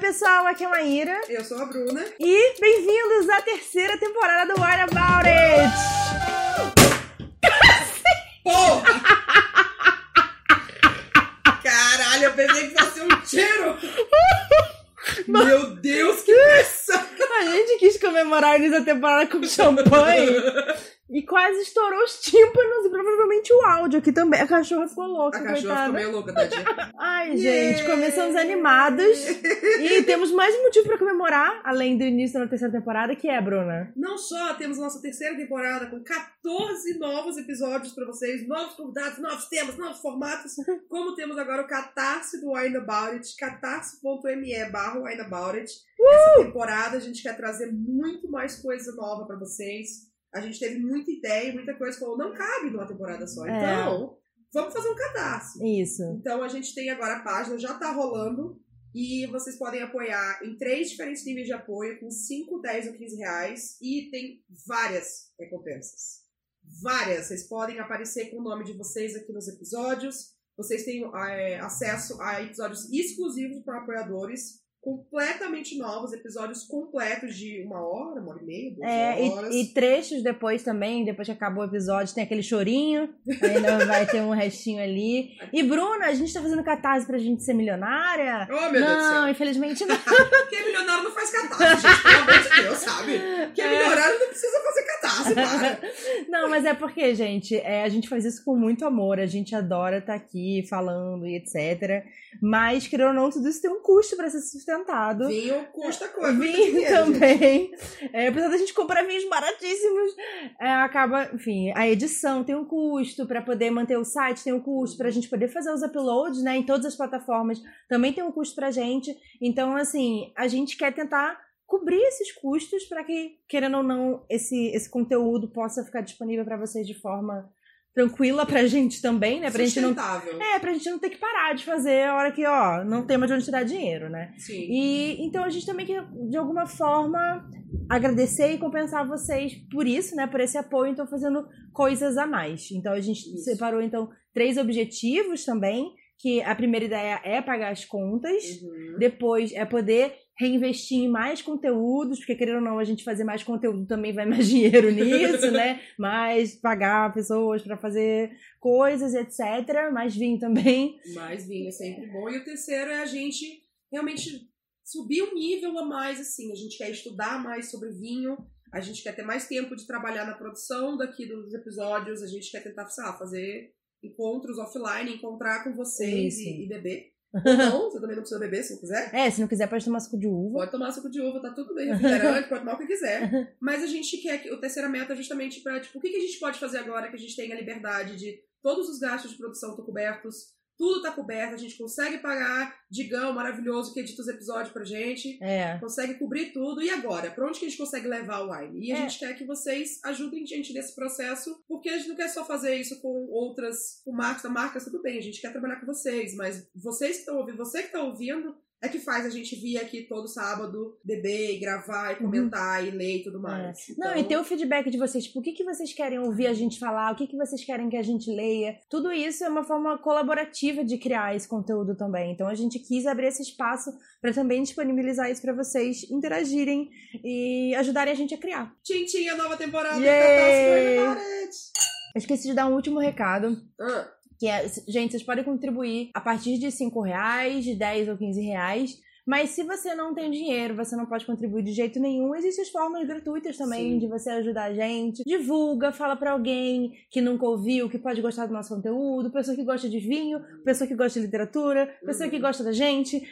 pessoal, aqui é a Maíra. Eu sou a Bruna. E bem-vindos à terceira temporada do What About It! Porra! Caralho, eu pensei que fosse um tiro! Meu Deus, que pressão! A gente quis comemorar o início da temporada com champanhe e quase estourou os tímpanos e provavelmente o áudio aqui também. A cachorra ficou louca, A cachorra coitada. ficou meio louca, tadinha. Ai, Yeah. gente, começamos animados. E temos mais um motivo pra comemorar, além do início da terceira temporada, que é, Bruna. Não só temos nossa terceira temporada com 14 novos episódios pra vocês, novos convidados, novos temas, novos formatos, como temos agora o Catarse do Wine About It, catarse.me barra Wine About It. Essa temporada a gente quer trazer muito mais coisa nova pra vocês. A gente teve muita ideia, muita coisa que falou, não cabe numa temporada só. É. Então, vamos fazer um catarse. Isso. Então a gente tem agora a página, já tá rolando. E vocês podem apoiar em três diferentes níveis de apoio, com 5, 10 ou 15 reais. E tem várias recompensas. Várias. Vocês podem aparecer com o nome de vocês aqui nos episódios. Vocês têm é, acesso a episódios exclusivos para apoiadores, completamente novos, episódios completos de uma hora, uma hora e meia, duas É, horas. e, e trechos depois também, depois que acabou o episódio, tem aquele chorinho, ainda vai ter um restinho ali. E Bruna, a gente tá fazendo catarse pra gente ser milionária? Oh, meu Deus do céu. não, infelizmente não. Quem é milionário não faz catarse, gente, pelo amor de Deus, sabe? Quem é milionário não precisa fazer catarse, para. Não, mas é porque, gente, é, a gente faz isso com muito amor, a gente adora estar aqui falando e etc. Mas, querendo ou não, tudo isso tem um custo pra ser sustentado. Vinho custa coisa. Vinho também. É, apesar da gente comprar vinhos baratíssimos, é, acaba, enfim, a edição tem um custo para poder manter o site, tem um custo pra gente poder fazer os uploads, né, em todas as plataformas, também tem um custo pra gente. Então, assim, a gente quer tentar cobrir esses custos para que, querendo ou não, esse, esse conteúdo possa ficar disponível para vocês de forma tranquila pra gente também, né, pra gente não é, pra gente não ter que parar de fazer a hora que, ó, não tem mais de onde tirar dinheiro, né? Sim. E então a gente também quer, de alguma forma, agradecer e compensar vocês por isso, né? Por esse apoio, então fazendo coisas a mais. Então a gente Isso. separou, então, três objetivos também, que a primeira ideia é pagar as contas, Uhum. depois é poder reinvestir em mais conteúdos, porque querendo ou não, a gente fazer mais conteúdo também vai mais dinheiro nisso, né? Mais pagar pessoas pra fazer coisas, etc. Mais vinho também. Mais vinho é sempre bom. E o terceiro é a gente realmente subir um nível a mais, assim. A gente quer estudar mais sobre vinho, a gente quer ter mais tempo de trabalhar na produção daqui dos episódios, a gente quer tentar, sei lá, fazer encontros offline, encontrar com vocês e, e beber. Ou não, você também não precisa beber se não quiser. É, se não quiser, pode tomar suco de uva. Pode tomar suco de uva, tá tudo bem, refrigerante, pode tomar o que quiser. Mas a gente quer que o terceira meta é justamente pra, tipo, o que, que a gente pode fazer agora que a gente tem a liberdade de todos os gastos de produção estão cobertos, tudo tá coberto, a gente consegue pagar Digão maravilhoso que edita os episódios pra gente, É. consegue cobrir tudo. E agora? Pra onde que a gente consegue levar o Wine? E a É. gente quer que vocês ajudem a gente nesse processo, porque a gente não quer só fazer isso com outras, com marcas, marcas, tudo bem, a gente quer trabalhar com vocês, mas vocês que estão ouvindo, você que tá ouvindo, é que faz a gente vir aqui todo sábado, beber e gravar e comentar e ler e tudo mais. Uhum. É. Não, Então, e ter o feedback de vocês, tipo, o que, que vocês querem ouvir a gente falar, o que, que vocês querem que a gente leia. Tudo isso é uma forma colaborativa de criar esse conteúdo também. Então a gente quis abrir esse espaço para também disponibilizar isso para vocês interagirem e ajudarem a gente a criar. Tchim, tchim, a nova temporada Wine Eu esqueci de dar um último recado. Ah, Que é, gente, vocês podem contribuir a partir de 5 reais, de 10 ou 15 reais. Mas se você não tem dinheiro, você não pode contribuir de jeito nenhum, existem formas gratuitas também Sim. de você ajudar a gente. Divulga, fala pra alguém que nunca ouviu, que pode gostar do nosso conteúdo, pessoa que gosta de vinho, pessoa que gosta de literatura, pessoa que Uhum. gosta da gente.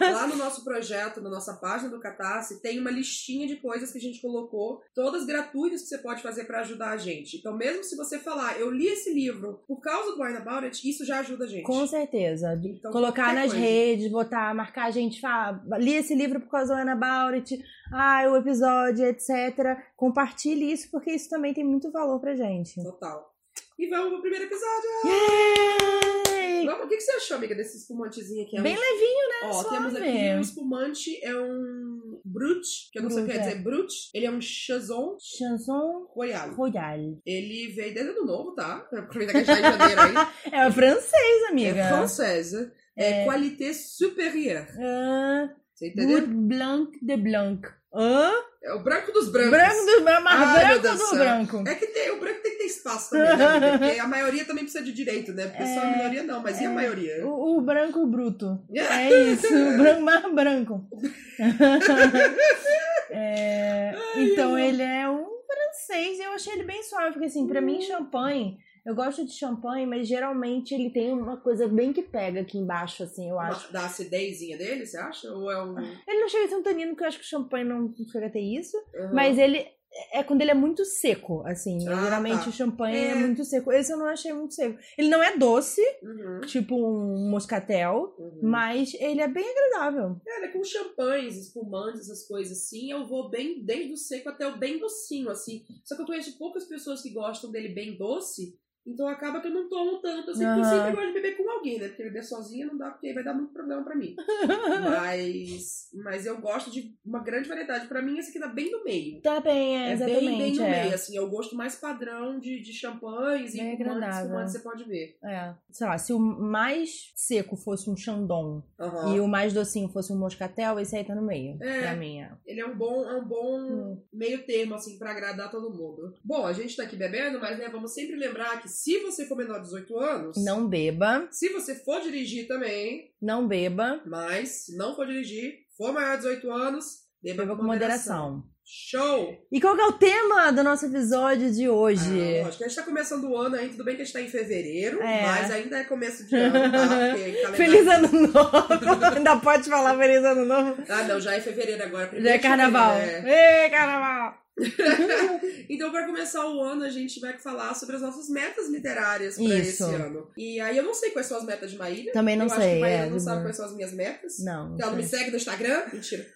Lá no nosso projeto, na nossa página do Catarse, tem uma listinha de coisas que a gente colocou, todas gratuitas que você pode fazer pra ajudar a gente. Então, mesmo se você falar, eu li esse livro por causa do Wine About It, isso já ajuda a gente. Com certeza. Então, Colocar nas coisa. redes, botar, marcar a gente, falar, li esse livro por causa do Ana It, ah, o episódio, etc. Compartilhe isso, porque isso também tem muito valor pra gente. Total. E vamos pro primeiro episódio. Yay! Vamos, o que que você achou, amiga, desse espumantezinho aqui? É Bem um... levinho, né? Ó, temos Suave. aqui um espumante, é um Brut, que eu não sei o que Brut, quer é. dizer Brut. Ele é um Chazon Chanson Royal. Royal. Ele veio desde ano novo, tá? Aproveitar que a gente tá em janeiro aí. É francês, amiga. É francesa. É, qualité supérieure. Ah, Você entendeu? Good Blanc de Blanc. Hã? É o branco dos brancos. Branco do mais Ai, meu branco do céu. branco. É que tem, o branco tem que ter espaço também, né? Porque a maioria também precisa de direito, né? Porque só a É, minoria não, mas e a maioria? O, o branco bruto. É isso, o branco mais branco. É, então ele é um francês e eu achei ele bem suave, porque assim, pra mim champanhe, eu gosto de champanhe, mas geralmente ele tem uma coisa bem que pega aqui embaixo, assim, eu acho. Da acidezinha dele, você acha? Ou é um. Ele não chega a ter um tanino, porque eu acho que o champanhe não chega a ter isso, Uhum. mas ele é quando ele é muito seco, assim. Ah, geralmente tá. o champanhe é. É. muito seco. Esse eu não achei muito seco. Ele não é doce, Uhum, tipo um moscatel, uhum. mas ele é bem agradável. Cara, com champanhes, espumantes, essas coisas assim, eu vou bem desde o seco até o bem docinho, assim. Só que eu conheço poucas pessoas que gostam dele bem doce, então acaba que eu não tomo tanto, assim, porque eu sempre gosto de beber com alguém, né? Porque beber sozinha não dá, porque aí vai dar muito problema pra mim. mas, mas eu gosto de uma grande variedade. Pra mim, esse aqui tá bem no meio. Tá bem, é, É exatamente. bem, bem no é. meio, assim, é o gosto mais padrão de, de champanhes e Bem espumantes, agradável. espumantes você pode ver. É. Sei lá, se o mais seco fosse um Chandon Aham. e o mais docinho fosse um moscatel, esse aí tá no meio. É. Pra mim, é. Ele é um bom, é um bom Hum. meio termo, assim, pra agradar todo mundo. Bom, a gente tá aqui bebendo, mas né, vamos sempre lembrar que se você for menor de 18 anos, Não beba, se você for dirigir também, não beba, mas se não for dirigir, for maior de 18 anos, beba, beba com moderação. Show! E qual que é o tema do nosso episódio de hoje? Ah, lógico, a gente tá começando o ano aí, tudo bem que a gente tá em fevereiro, É. mas ainda é começo de ano, tá? Calendário- Feliz ano novo! Ainda pode falar feliz ano novo? Ah, não, já é fevereiro agora. Já é carnaval. é. Carnaval! Então, para começar o ano, a gente vai falar sobre as nossas metas literárias para esse ano. E aí eu não sei quais são as metas de Maíra. Também não eu acho sei, que Maíra é, não sabe de- quais são as minhas metas. Não. Porque ela não me segue no Instagram. Mentira.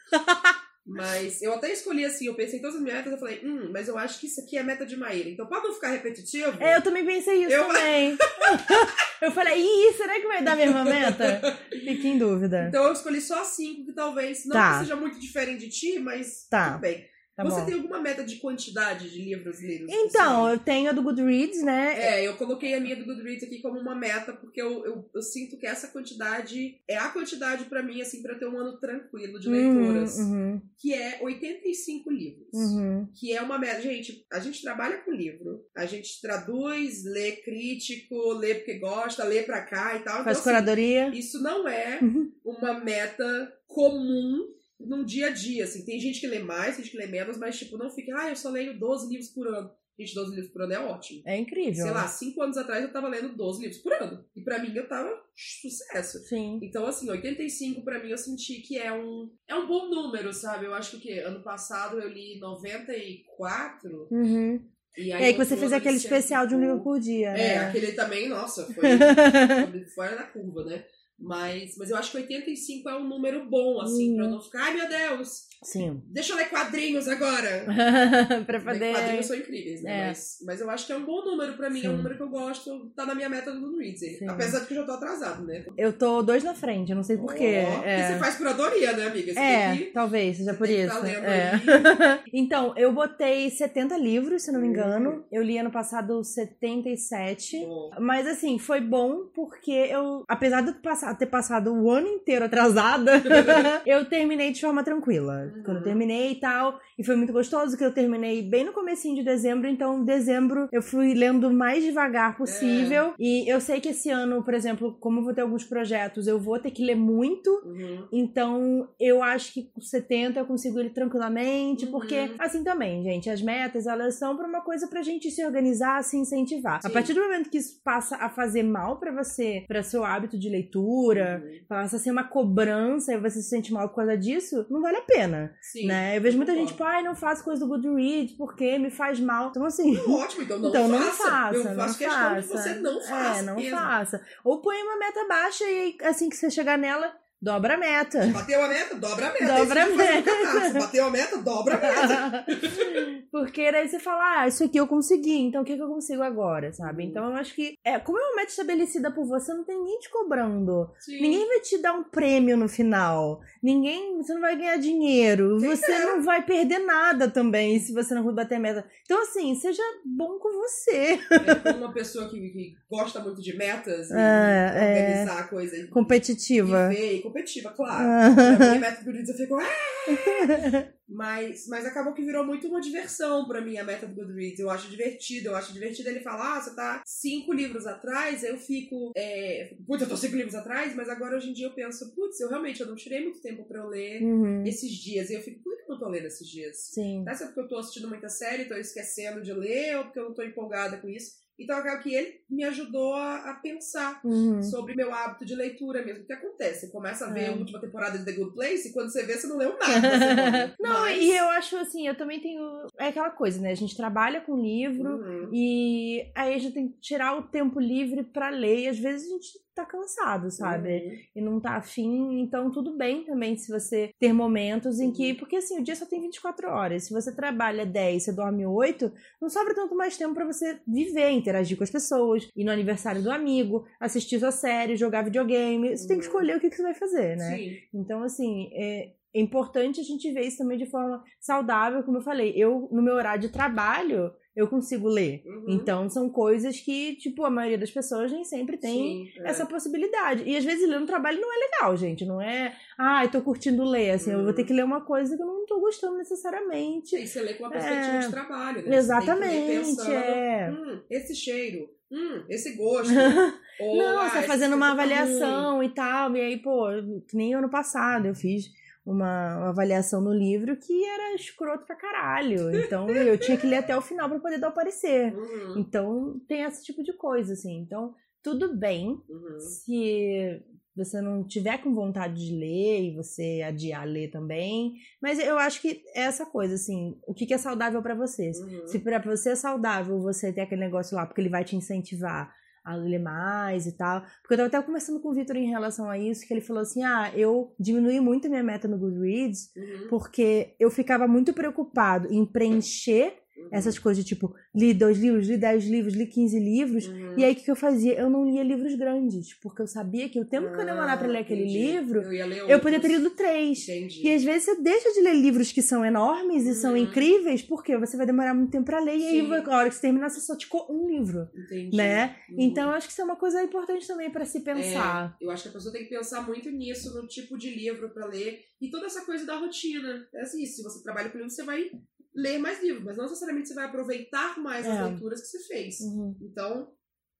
Mas eu até escolhi assim, eu pensei em todas as minhas metas, eu falei, hum, mas eu acho que isso aqui é meta de Maíra. Então, pra não ficar repetitivo, É, eu também pensei isso Eu- também. eu falei, ih, será que vai dar a mesma meta? Fiquei em dúvida. então eu escolhi só cinco, que talvez não Tá. que seja muito diferente de ti, mas Tá. tudo bem. Tá Você bom. tem alguma meta de quantidade de livros lidos? Então, assim? eu tenho a do Goodreads, né? É, eu coloquei a minha do Goodreads aqui como uma meta, porque eu, eu, eu sinto que essa quantidade é a quantidade pra mim, assim, pra ter um ano tranquilo de leituras, Uhum, que é 85 livros. uhum. Que é uma meta. Gente, a gente trabalha com livro, a gente traduz, lê crítico, lê porque gosta, lê pra cá e tal. Faz então, curadoria. assim, isso não é Uhum. uma meta comum no dia a dia, assim. Tem gente que lê mais, tem gente que lê menos, mas, tipo, não fica, ah, eu só leio 12 livros por ano. Gente, 12 livros por ano é ótimo. É incrível. Sei lá, cinco anos atrás eu tava lendo 12 livros por ano. E pra mim eu tava sucesso. Sim. Então, assim, 85 pra mim eu senti que é um, é um bom número, sabe? Eu acho que o quê? Ano passado eu li 94. Uhum. E E aí que você fez aquele especial de um livro 105. por dia. É, né? aquele também, nossa, foi fora da curva, né? Mas, mas eu acho que 85 é um número bom, assim, Uhum. pra eu não ficar, ai meu Deus, Sim. deixa eu ler quadrinhos agora. pra poder. Quadrinhos são incríveis, né? É. Mas, mas eu acho que é um bom número pra mim, é um Sim. número que eu gosto, tá na minha meta do Goodreads. Sim. Apesar de que eu já tô atrasado, né? Eu tô dois na frente, eu não sei porquê. Porque é. você faz curadoria, né, amiga? Você É, que- talvez seja por isso. tá lendo é. então, eu botei 70 livros, se não me Hum. engano. Eu li ano passado 77. Bom, Mas assim, foi bom porque eu, apesar de ter passado o ano inteiro atrasada, eu terminei de forma tranquila. Quando eu terminei e tal, e foi muito gostoso que eu terminei bem no comecinho de dezembro, então em dezembro eu fui lendo o mais devagar possível. E eu sei que esse ano, por exemplo, como eu vou ter alguns projetos, eu vou ter que ler muito, uhum. então, eu acho que com 70 eu consigo ir tranquilamente, Uhum. porque assim também, gente, as metas, elas são pra uma coisa pra gente se organizar, se incentivar. A Sim. partir do momento que isso passa a fazer mal pra você, pra seu hábito de leitura, Uhum. passa a ser uma cobrança e você se sente mal por causa disso, não vale a pena, Sim. né? Eu vejo muita gente, concordo. Ai, não faço coisa do Goodreads porque me faz mal. Então, assim, Não, Ótimo, então não então não faça. faça, eu não faço questão faça. que você não faça. É, não mesmo. faça. Ou põe uma meta baixa e assim que você chegar nela, dobra a meta. Bateu a meta, dobra a meta. Dobra Esse a meta. Bateu a meta, dobra a meta. Porque daí você fala, ah, isso aqui eu consegui, então o que, que eu consigo agora, sabe? Então eu acho que, é, como é uma meta estabelecida por você, não tem ninguém te cobrando. Sim. Ninguém vai te dar um prêmio no final. Ninguém, você não vai ganhar dinheiro. Quem você não vai perder nada também se você não bater a meta. Então, assim, seja bom com você. É, como uma pessoa que, que gosta muito de metas e É, é. organizar a coisa e, Competitiva. e ver competitiva, claro. pra mim, meta do Goodreads eu fico. "Ah!" mas, mas acabou que virou muito uma diversão pra mim a meta do Goodreads. Eu acho divertido. Eu acho divertido ele falar: ah, você tá cinco livros atrás. Eu fico. É... Putz, eu tô cinco livros atrás, mas agora hoje em dia eu penso: putz, eu realmente eu não tirei muito tempo pra eu ler Uhum. esses dias. E eu fico: por que eu não tô lendo esses dias? Sim. Será que é porque eu tô assistindo muita série, tô esquecendo de ler, ou porque eu não tô empolgada com isso? Então acaba que ele me ajudou a, a pensar Uhum. sobre meu hábito de leitura mesmo. O que acontece? Você começa a ver É. a última temporada de The Good Place e quando você vê, você não leu nada. Não, Mas- e eu acho assim, eu também tenho. É aquela coisa, né? A gente trabalha com livro Uhum. e aí a gente tem que tirar o tempo livre pra ler e às vezes a gente tá cansado, sabe? Uhum. E não tá afim, então tudo bem também se você ter momentos em que. Uhum. Porque assim, o dia só tem 24 horas. Se você trabalha 10, você dorme 8, não sobra tanto mais tempo pra você viver, interagir com as pessoas, ir no aniversário do amigo, assistir sua série, jogar videogame. Você tem que Uhum. escolher o que, que você vai fazer, né? Sim. Então, assim, é é importante a gente ver isso também de forma saudável, como eu falei. Eu, no meu horário de trabalho, eu consigo ler. Uhum. Então, são coisas que, tipo, a maioria das pessoas nem sempre tem Sim, é. essa possibilidade. E às vezes ler no trabalho não é legal, gente. Não é, ah, eu tô curtindo ler. Assim, eu vou Uhum. ter que ler uma coisa que eu não tô gostando necessariamente. E você lê com uma perspectiva É. de trabalho, né? Exatamente, tem que ler pensando, é. Hum, esse cheiro. Hum, esse gosto. Ou, Não, ah, você esse fazendo uma tá ruim. avaliação e tal. E aí, pô, que nem ano passado eu fiz uma, uma avaliação no livro que era escroto pra caralho. Então eu tinha que ler até o final pra poder dar o parecer. Uhum, Então tem esse tipo de coisa, assim. Então, tudo bem uhum. se você não tiver com vontade de ler e você adiar ler também. Mas eu acho que é essa coisa, assim, o que que é saudável pra você? Uhum. Se pra você é saudável você ter aquele negócio lá, porque ele vai te incentivar a ler mais e tal. Porque eu tava até conversando com o Vitor em relação a isso, que ele falou assim: ah, eu diminui muito a minha meta no Goodreads, Uhum, porque eu ficava muito preocupado em preencher uhum, essas coisas, tipo, li dois livros, li dez livros, li 15 livros. uhum. E aí, o que, eu fazia? Eu não lia livros grandes, porque eu sabia que o tempo que eu demorar pra ler Ah, aquele entendi. livro, eu, ler eu podia ter lido três. Entendi. E às vezes você deixa de ler livros que são enormes e são Uhum. incríveis, porque você vai demorar muito tempo pra ler, e aí Sim. a hora que você terminar, você só ticou um livro, Entendi. né? Uhum. Então, eu acho que isso é uma coisa importante também pra se pensar. Eu acho que a pessoa tem que pensar muito nisso, no tipo de livro pra ler e toda essa coisa da rotina. É assim, se você trabalha com livro, você vai ler mais livros, mas não necessariamente você vai aproveitar mais É. as leituras que você fez. Uhum. Então,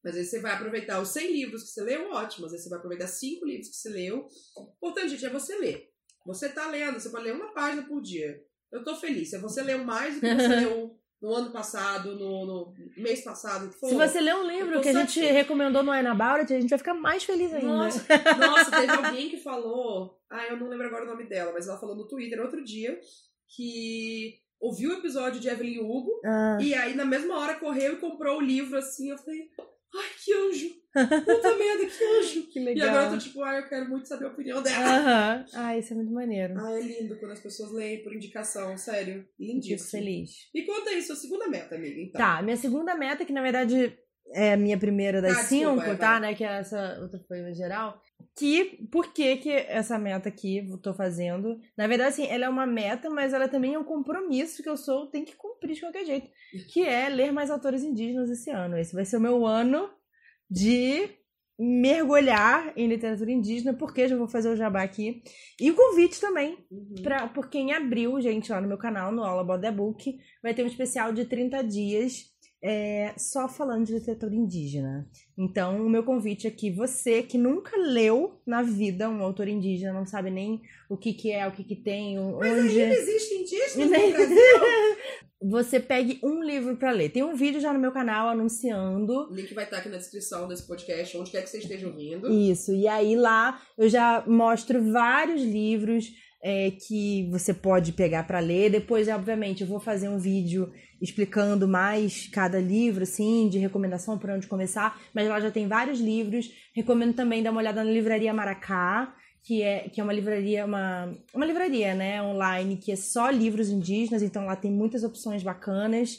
às vezes você vai aproveitar os 100 livros que você leu, ótimo. Às vezes você vai aproveitar 5 livros que você leu. Importante, gente, é você ler. Você tá lendo, você pode ler uma página por dia. Eu tô feliz. Se você leu mais do que você leu no ano passado, no, no mês passado. Se você ler um livro que a gente recomendou no Ana About It, a gente vai ficar mais feliz ainda. Nossa, nossa, teve alguém que falou. Ah, eu não lembro agora o nome dela, mas ela falou no Twitter outro dia que ouviu o episódio de Evelyn Hugo Ah, e aí na mesma hora correu e comprou o livro assim. Eu falei, ai, que anjo! Puta merda, que anjo! que E legal. agora eu tô tipo, ai, eu quero muito saber a opinião dela. Aham. Ah, isso é muito maneiro. Ah, é lindo quando as pessoas leem por indicação, sério. Fico Lindíssimo. feliz. Me conta aí, sua segunda meta, amiga. Então. Tá, minha segunda meta, que na verdade é a minha primeira das Ah, desculpa, cinco, é, tá? Né? Que é essa outra foi geral. Que, por que que essa meta aqui eu tô fazendo? Na verdade, assim, ela é uma meta, mas ela também é um compromisso que eu sou, tenho que cumprir de qualquer jeito. Que é ler mais autores indígenas esse ano. Esse vai ser o meu ano de mergulhar em literatura indígena, porque já vou fazer o jabá aqui. E o convite também Uhum. Pra, porque em abril, gente, lá no meu canal, no All About the Book, vai ter um especial de 30 dias é, só falando de literatura indígena. Então, o meu convite é que você que nunca leu na vida um autor indígena, não sabe nem o que que é, o que que tem, onde... Ainda existe indígenas no Nem- Brasil? Você pegue um livro pra ler. Tem um vídeo já no meu canal anunciando O link vai estar aqui na descrição desse podcast, onde quer que você esteja ouvindo. Isso, e aí lá eu já mostro vários livros é, que você pode pegar para ler. Depois, obviamente, eu vou fazer um vídeo explicando mais cada livro, assim, de recomendação por onde começar. Mas lá já tem vários livros. Recomendo também dar uma olhada na Livraria Maracá, que é, que é uma livraria, uma, uma livraria, né, online, que é só livros indígenas, então lá tem muitas opções bacanas.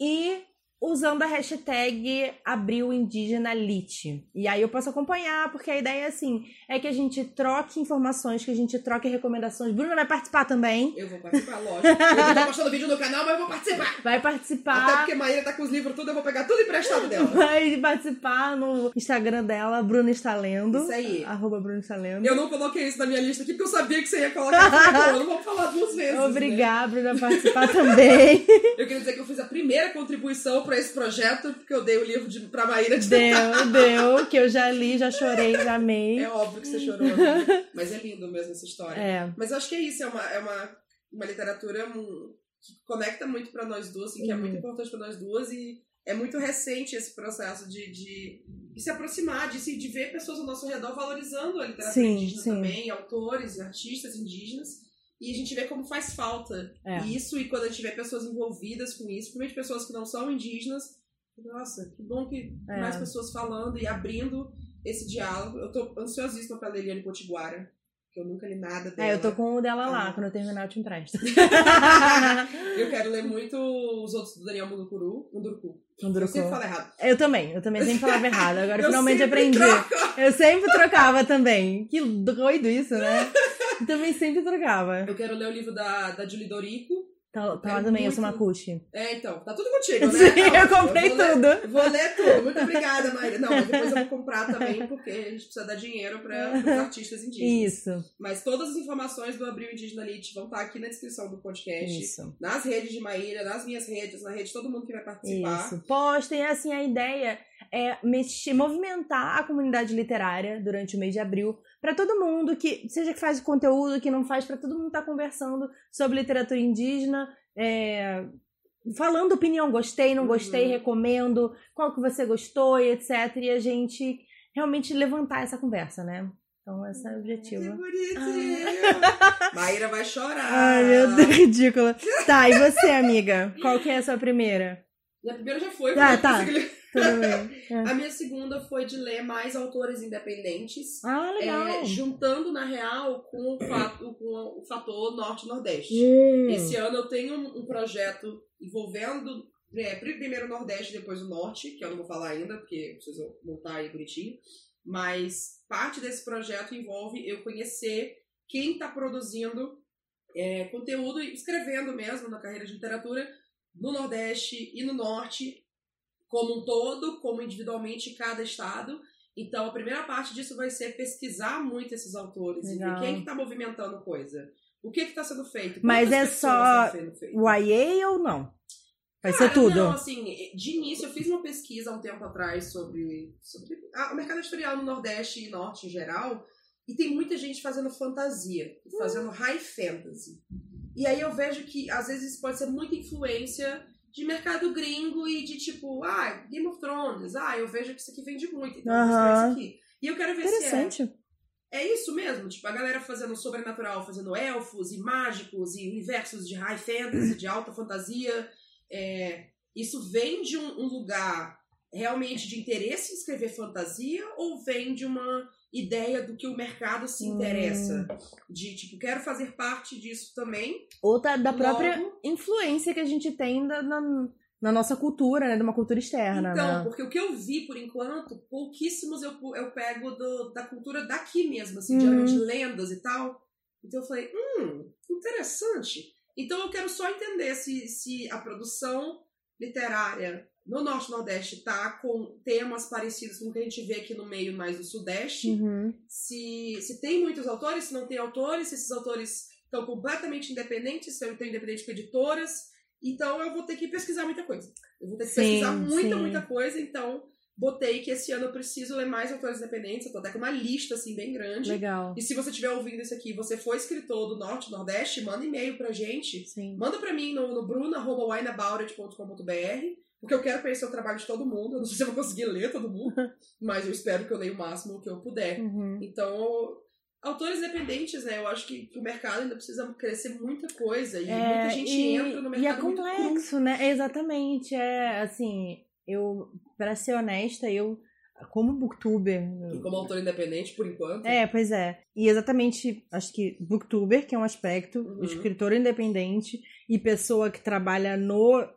E usando a hashtag Abril Indígena Lit. E aí eu posso acompanhar, porque a ideia assim é que a gente troque informações, que a gente troque recomendações. Bruna vai participar também. Eu vou participar, lógico. Eu tô postando vídeo no canal, mas eu vou participar. Vai Até participar. porque Maíra tá com os livros tudo, eu vou pegar tudo emprestado dela. Vai participar no Instagram dela, Bruna está lendo. Isso aí. Arroba Bruna está lendo. Eu não coloquei isso na minha lista aqui porque eu sabia que você ia colocar. Eu não vou falar duas vezes. né? Obrigada, Bruna, a participar também. Eu queria dizer que eu fiz a primeira contribuição pra esse projeto, porque eu dei o livro de, pra Maíra de Deu, deu, que eu já li, já chorei, já amei. É óbvio que você chorou, amiga. mas é lindo mesmo essa história. É. Mas eu acho que é isso, é uma, é uma, uma literatura hum, que conecta muito pra nós duas, assim, que é Uhum. muito importante pra nós duas e é muito recente esse processo de, de, de se aproximar, de, se, de ver pessoas ao nosso redor valorizando a literatura Sim, indígena sim. também, autores, artistas indígenas. E a gente vê como faz falta É. isso, e quando a gente vê pessoas envolvidas com isso, principalmente pessoas que não são indígenas, nossa, que bom que É. mais pessoas falando e abrindo esse diálogo. Eu tô ansiosíssima pra ler Eliane Potiguara, que eu nunca li nada dela. É, eu tô com o dela lá, Ah. quando eu terminar eu te empresto. Eu quero ler muito os outros do Daniel Munduruku. Munduruku. Eu sempre falo errado. Eu também, eu também sempre falava errado. Agora Eu finalmente aprendi. troco. Eu sempre trocava também. Que doido isso, né? Eu também sempre trocava. Eu quero ler o livro da, da Julie Dorico. Tá, tá É lá também, eu sou muito- Makushi. É, então, tá tudo contigo, né? Sim, eu comprei vou ler- tudo. Vou ler tudo. Muito obrigada, Maíra. Não, mas depois eu vou comprar também, porque a gente precisa dar dinheiro para os artistas indígenas. Isso, Mas todas as informações do Abril Indígena Lit vão estar aqui na descrição do podcast. isso. Nas redes de Maíra, nas minhas redes, na rede de todo mundo que vai participar. Isso. Postem, assim, a ideia é mexer, movimentar a comunidade literária durante o mês de abril para todo mundo que seja que faz conteúdo, que não faz, para todo mundo estar conversando sobre literatura indígena, é, falando opinião, gostei, não gostei, Uhum. recomendo, qual que você gostou e etc. E a gente realmente levantar essa conversa, né? Então esse é o Que objetivo. bonitinho! Maíra vai chorar. Ai, meu Deus, ridícula. Tá, e você, amiga? Qual que é a sua primeira? Minha primeira já foi. Ah, porque eu tá. consegui. Tudo bem. É. A minha segunda foi de ler mais autores independentes. Ah, legal. é, juntando, na real, com o, fato, com o fator norte-nordeste. Hum. Esse ano eu tenho um, projeto envolvendo é, primeiro o Nordeste, depois o Norte, que eu não vou falar ainda, porque preciso montar aí bonitinho. Mas parte desse projeto envolve eu conhecer quem está produzindo é, conteúdo e escrevendo mesmo na carreira de literatura no Nordeste e no Norte, como um todo, como individualmente em cada estado. Então, a primeira parte disso vai ser pesquisar muito esses autores e ver Legal. quem que está movimentando coisa. O que está sendo feito? Mas é só tá? O YA ou não? Vai Cara, ser tudo. Não, assim, de início eu fiz uma pesquisa há um tempo atrás sobre, sobre ah, o mercado editorial no Nordeste e Norte em geral, e tem muita gente fazendo fantasia, fazendo high fantasy. E aí eu vejo que às vezes pode ser muita influência de mercado gringo e de tipo, ah, Game of Thrones, ah, eu vejo que isso aqui vende muito, então eu escrever Aham. isso aqui. E eu quero ver se é é isso mesmo, tipo, a galera fazendo sobrenatural, fazendo elfos e mágicos e universos de high fantasy, de alta fantasia. É, isso vem de um, um lugar realmente de interesse em escrever fantasia ou vem de uma ideia do que o mercado se Hum. interessa? De, tipo, quero fazer parte disso também. Ou da, da própria influência que a gente tem da- na, na nossa cultura, né? De uma cultura externa, Então, né? porque o que eu vi por enquanto, pouquíssimos eu, eu pego do- da cultura daqui mesmo, assim, Uhum. geralmente lendas e tal. Então eu falei, hum, interessante. Então eu quero só entender se, se a produção literária no Norte e Nordeste tá com temas parecidos com o que a gente vê aqui no meio mais do Sudeste. Uhum. Se, se tem muitos autores, se não tem autores, se esses autores estão completamente independentes, se eu tenho independente com editoras. Então eu vou ter que pesquisar muita coisa. Eu vou ter que Sim, pesquisar muita, sim. muita coisa. Então botei que esse ano eu preciso ler mais autores independentes. Eu tô até com uma lista assim bem grande. Legal. E se você estiver ouvindo isso aqui, você for escritor do Norte e Nordeste, manda e-mail pra gente. Sim. Manda pra mim no, no bruna.wineaboutit.com.br porque eu quero conhecer o trabalho de todo mundo. Eu não sei se eu vou conseguir ler todo mundo, mas eu espero que eu leia o máximo que eu puder. Uhum. Então, autores independentes, né? Eu acho que, que o mercado ainda precisa crescer muita coisa. E É, muita gente e, entra no e é mercado muito cru. complexo, né? Exatamente. É assim, eu, pra ser honesta, eu, como booktuber. E como autor independente, por enquanto. É, pois é. E exatamente, acho que booktuber, que é um aspecto, Uhum. escritor independente e pessoa que trabalha no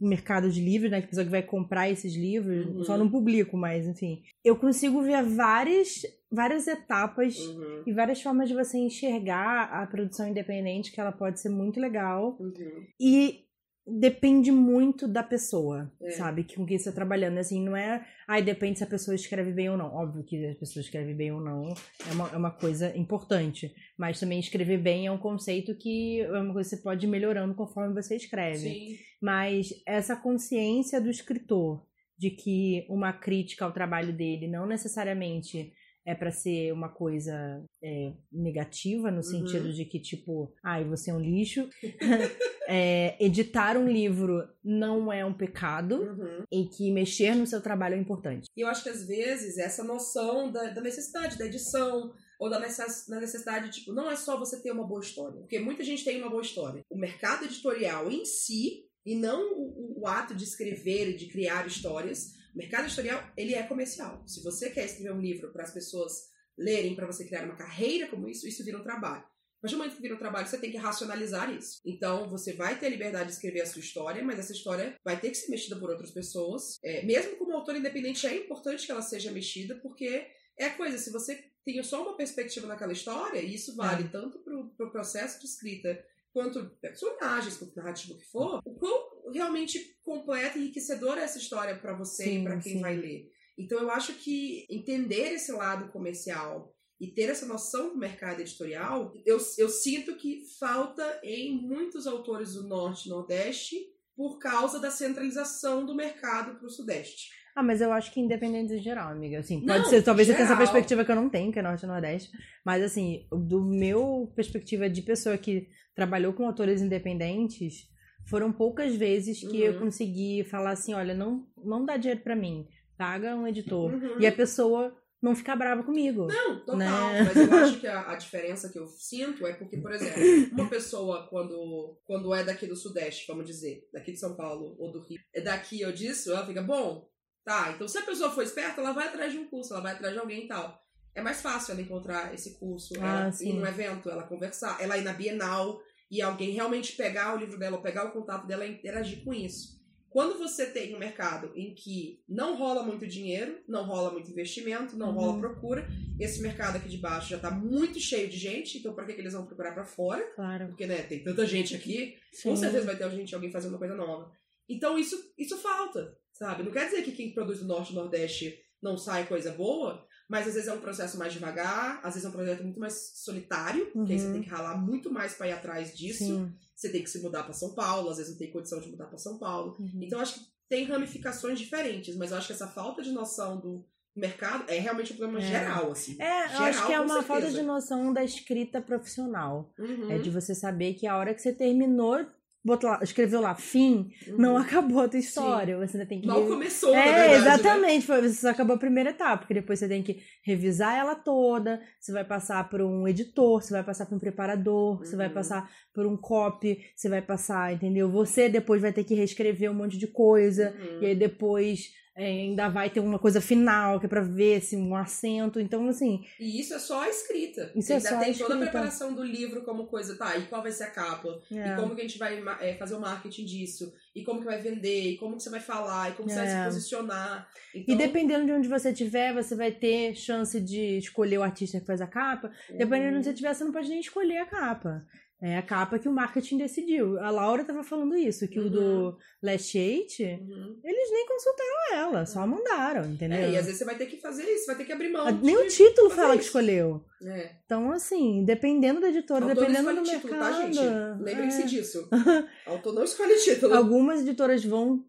mercado de livros, né? Que a pessoa que vai comprar esses livros, Uhum. só não publico, mas enfim. Eu consigo ver várias, várias etapas Uhum. e várias formas de você enxergar a produção independente, que ela pode ser muito legal. Uhum. E depende muito da pessoa, É. sabe? Com quem você tá trabalhando. Assim, não é. Ai, depende se a pessoa escreve bem ou não. Óbvio que a pessoa escreve bem ou não é uma, é uma coisa importante. Mas também escrever bem é um conceito que é uma coisa que você pode ir melhorando conforme você escreve. Sim. Mas essa consciência do escritor de que uma crítica ao trabalho dele não necessariamente é para ser uma coisa é, negativa, no sentido de que, tipo, ai, você é um lixo. É, editar um livro não é um pecado Uhum. e que mexer no seu trabalho é importante. E eu acho que às vezes essa noção da, da necessidade da edição ou da necessidade, tipo, não é só você ter uma boa história. Porque muita gente tem uma boa história. O mercado editorial em si, e não o, o- o ato de escrever e de criar histórias, o mercado editorial, ele é comercial. Se você quer escrever um livro para as pessoas lerem, para você criar uma carreira como isso, isso vira um trabalho. Partir do momento que vira um trabalho, você tem que racionalizar isso. Então, você vai ter a liberdade de escrever a sua história, mas essa história vai ter que ser mexida por outras pessoas. É, mesmo como autor independente, é importante que ela seja mexida, porque é a coisa, se você tem só uma perspectiva naquela história, e isso vale tanto pro, pro processo de escrita, quanto personagens, quanto narrativa que for, o quão realmente completa e enriquecedora é essa história para você e para quem sim. vai ler. Então, eu acho que entender esse lado comercial e ter essa noção do mercado editorial, eu, eu sinto que falta em muitos autores do Norte e Nordeste por causa da centralização do mercado para o Sudeste. Ah, mas eu acho que independente em geral, amiga. Assim, Não, pode ser, talvez você tenha essa geral. perspectiva que eu não tenho, que é Norte e Nordeste. Mas, assim, do meu perspectiva de pessoa que trabalhou com autores independentes, foram poucas vezes que eu Uhum. consegui falar assim: olha, não, não dá dinheiro pra mim, paga um editor. Uhum. E a pessoa não ficar brava comigo. Não, total. Né? Mas eu acho que a, a diferença que eu sinto é porque, por exemplo, uma pessoa quando, quando é daqui do Sudeste, vamos dizer, daqui de São Paulo ou do Rio, é daqui ou disso, ela fica, bom, tá, então se a pessoa for esperta, ela vai atrás de um curso, ela vai atrás de alguém e tal. É mais fácil ela encontrar esse curso, Ah, ela sim. ir num evento, ela conversar, ela ir na Bienal e alguém realmente pegar o livro dela, ou pegar o contato dela e interagir com isso. Quando você tem um mercado em que não rola muito dinheiro, não rola muito investimento, não Uhum. rola procura, esse mercado aqui de baixo já tá muito cheio de gente, então para que, que eles vão procurar para fora? Claro. Porque, né, tem tanta gente aqui, com Sim. certeza vai ter gente, alguém fazendo uma coisa nova. Então isso, isso falta, sabe? Não quer dizer que quem produz do Norte e Nordeste não sai coisa boa, mas às vezes é um processo mais devagar, às vezes é um projeto muito mais solitário, que aí você Uhum. tem que ralar muito mais para ir atrás disso. Sim. Você tem que se mudar para São Paulo, às vezes não tem condição de mudar para São Paulo. Uhum. Então eu acho que tem ramificações diferentes, mas eu acho que essa falta de noção do mercado é realmente um problema É. geral, assim. É, eu Geral, acho que é uma falta certeza. de noção da escrita profissional. Uhum, É de você saber que a hora que você terminou, botou lá, escreveu lá, fim, uhum. não acabou a tua história. Você ainda tem que. Mal começou, É, verdade, né? exatamente. Foi, você só acabou a primeira etapa, porque depois você tem que revisar ela toda, você vai passar por um editor, você vai passar por um preparador, você vai Uhum. passar por um copy, você vai passar, entendeu? Você depois vai ter que reescrever um monte de coisa, Uhum. e aí depois é, ainda vai ter uma coisa final, que é pra ver se um acento. Então, assim, E isso é só a escrita. Isso é Ainda só a tem toda a escrita. preparação do livro como coisa, tá, e qual vai ser a capa? é. E como que a gente vai é, fazer o marketing disso? E como que vai vender? E como que você vai falar? E como você vai É. se posicionar? Então, E dependendo de onde você estiver, você vai ter chance de escolher o artista que faz a capa. Dependendo de onde você estiver, você não pode nem escolher a capa. É a capa que o marketing decidiu. A Laura tava falando isso, que o do Last Eight, Uhum. eles nem consultaram ela, só mandaram, entendeu? É, e às vezes você vai ter que fazer isso, vai ter que abrir mão. Ah, de- Nem o título ela que escolheu. É. Então, assim, dependendo da editora, Autor dependendo do título, mercado. tá, gente? Lembrem-se é. disso. Autor não escolhe título. Algumas editoras vão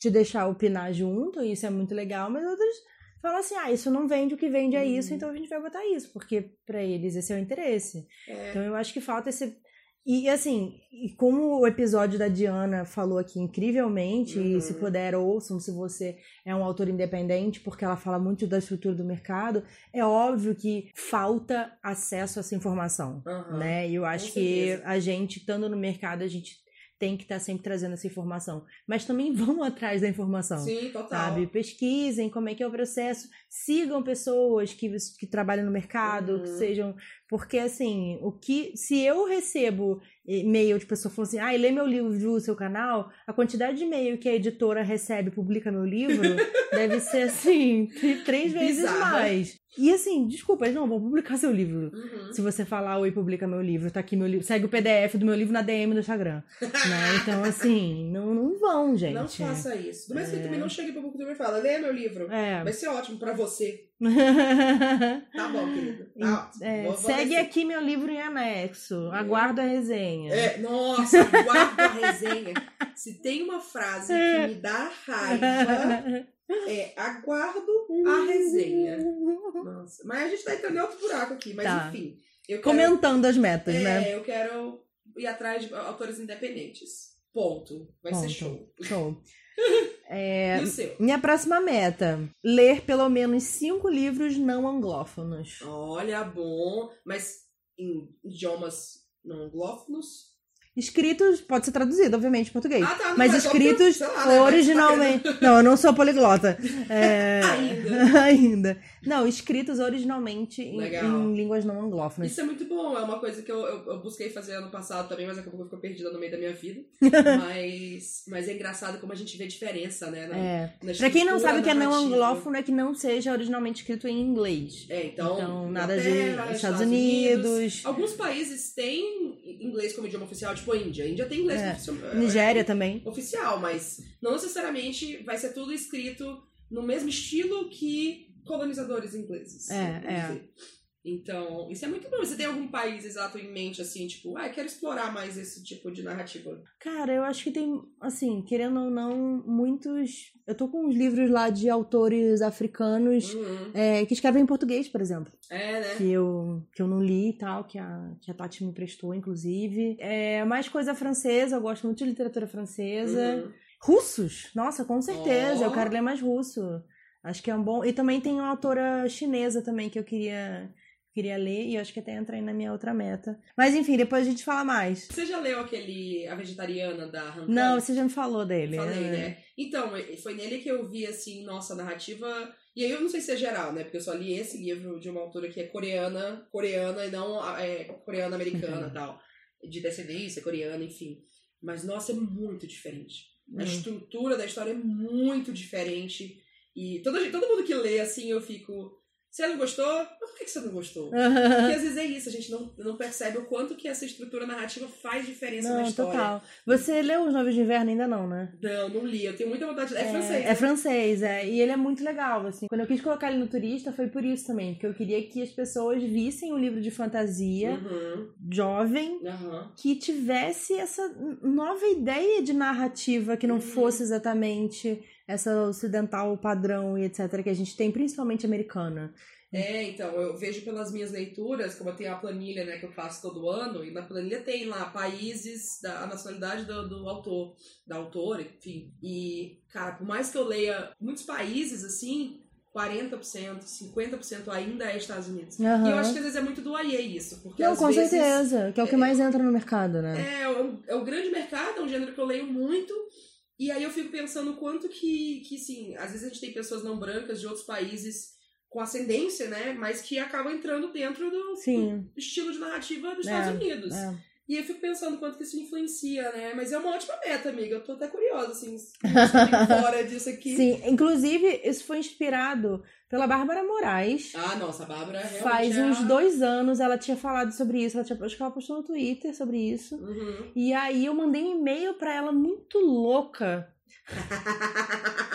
te deixar opinar junto, e isso é muito legal, mas outras falam assim: ah, isso não vende, o que vende é isso, Uhum. então a gente vai botar isso, porque pra eles esse é o interesse. É. Então eu acho que falta esse. E assim, e como o episódio da Diana falou aqui incrivelmente, Uhum. e se puder ouçam se você é um autor independente, porque ela fala muito da estrutura do mercado, é óbvio que falta acesso a essa informação, Aham. né? E eu acho que a gente, estando no mercado, a gente tem que estar sempre trazendo essa informação. Mas também vão atrás da informação. Sim, total. Sabe? Pesquisem como é que é o processo. Sigam pessoas que, que trabalham no mercado, Uhum. que sejam Porque, assim, o que. Se eu recebo e-mail de pessoa falando assim, ah, lê meu livro, viu o seu canal, a quantidade de e-mail que a editora recebe e publica meu livro deve ser, assim, três vezes mais. E assim, desculpa, eles não vão publicar seu livro. Uhum. Se você falar, oi, publica meu livro, tá aqui meu livro. Segue o PDF do meu livro na DM do Instagram. né? Então, assim, não, não vão, gente. Não faça isso. Mas que É. também não chegue pro público e fala, lê meu livro. É. Vai ser ótimo pra você. Tá bom, querido. Tá. É, Vou- segue aqui meu livro em anexo. Aguardo a resenha. É, nossa, guarda a resenha. Se tem uma frase que me dá raiva, é aguardo a resenha. Nossa, mas a gente tá entrando em outro buraco aqui, mas Tá. enfim. Eu quero, Comentando as metas, é, né? eu quero ir atrás de autores independentes. Ponto. Vai ser Ponto. show. Show. É, minha próxima meta: ler pelo menos cinco livros não anglófonos. Olha, bom. Mas em idiomas não anglófonos? Escritos, pode ser traduzido, obviamente, em português. Ah, tá. não, mas é escritos lá, né, originalmente. Não, eu não sou poliglota. É, Ainda. ainda. Não, escritos originalmente em, em línguas não anglófonas. Isso é muito bom, é uma coisa que eu, eu, eu busquei fazer ano passado também, mas acabou que ficou perdida no meio da minha vida. mas, mas é engraçado como a gente vê diferença, né? Na, É. na Pra quem não sabe o que é não anglófono, é que não seja originalmente escrito em inglês. É, então, Então, nada de Inglaterra, Estados Unidos. Alguns países têm inglês como idioma oficial, tipo a Índia. A Índia tem inglês É. oficial, Nigéria também. oficial, mas não necessariamente vai ser tudo escrito no mesmo estilo que colonizadores ingleses. É, é. dizer. Então, isso é muito bom. Você tem algum país exato em mente, assim, tipo, ah, eu quero explorar mais esse tipo de narrativa? Cara, eu acho que tem, assim, querendo ou não, muitos. Eu tô com uns livros lá de autores africanos Uhum. é, que escrevem em português, por exemplo. É, né? Que eu, que eu não li e tal, que a, que a Tati me prestou, inclusive. É, mais coisa francesa, eu gosto muito de literatura francesa. Uhum. Russos, nossa, com certeza. Ó. Eu quero ler mais russo. Acho que é um bom. E também tem uma autora chinesa também que eu queria, queria ler, e acho que até entra aí na minha outra meta. Mas enfim, depois a gente fala mais. Você já leu aquele A Vegetariana da Han Não, você já me falou dele. Falei, né? Então, foi nele que eu vi, assim, nossa, a narrativa. E aí eu não sei se é geral, né? Porque eu só li esse livro de uma autora que é coreana, coreana e não é, coreana-americana e tal. De descendência coreana, enfim. Mas, nossa, é muito diferente. A Hum. estrutura da história é muito diferente. E todo, todo mundo que lê, assim, eu fico. Você não gostou? Mas por que você não gostou? Porque às vezes é isso, a gente não, não percebe o quanto que essa estrutura narrativa faz diferença na Não, história. total. Você leu Os Novos de Inverno ainda não, né? Não, não li. Eu tenho muita vontade de. É, francês. É francês, é. E ele é muito legal, assim. Quando eu quis colocar ele no turista, foi por isso também. Porque eu queria que as pessoas vissem o livro de fantasia Uhum. jovem Aham. que tivesse essa nova ideia de narrativa que não Uhum. fosse exatamente essa ocidental padrão e etc. que a gente tem, principalmente americana. É, então, eu vejo pelas minhas leituras, como eu tenho a planilha, né, que eu faço todo ano, e na planilha tem lá países, da, a nacionalidade do, do autor, da autora, enfim. E, cara, por mais que eu leia muitos países, assim, 40%, 50% ainda é Estados Unidos. E eu acho que às vezes é muito do AIE isso, porque Não, com vezes... certeza. Que é o que é- mais entra no mercado, né? É, é o grande mercado, é um gênero que eu leio muito. E aí eu fico pensando o quanto que, que, sim, às vezes a gente tem pessoas não brancas de outros países com ascendência, né? Mas que acabam entrando dentro do, do estilo de narrativa dos É, Estados Unidos. É. E eu fico pensando quanto que isso influencia, né? Mas é uma ótima meta, amiga. Eu tô até curiosa, assim, tem fora disso aqui. Sim, inclusive, isso foi inspirado pela Bárbara Moraes. Ah, nossa, a Bárbara realmente Faz é uns dois anos ela tinha falado sobre isso. Ela tinha, acho que ela postou no Twitter sobre isso. Uhum. E aí eu mandei um e-mail pra ela muito louca.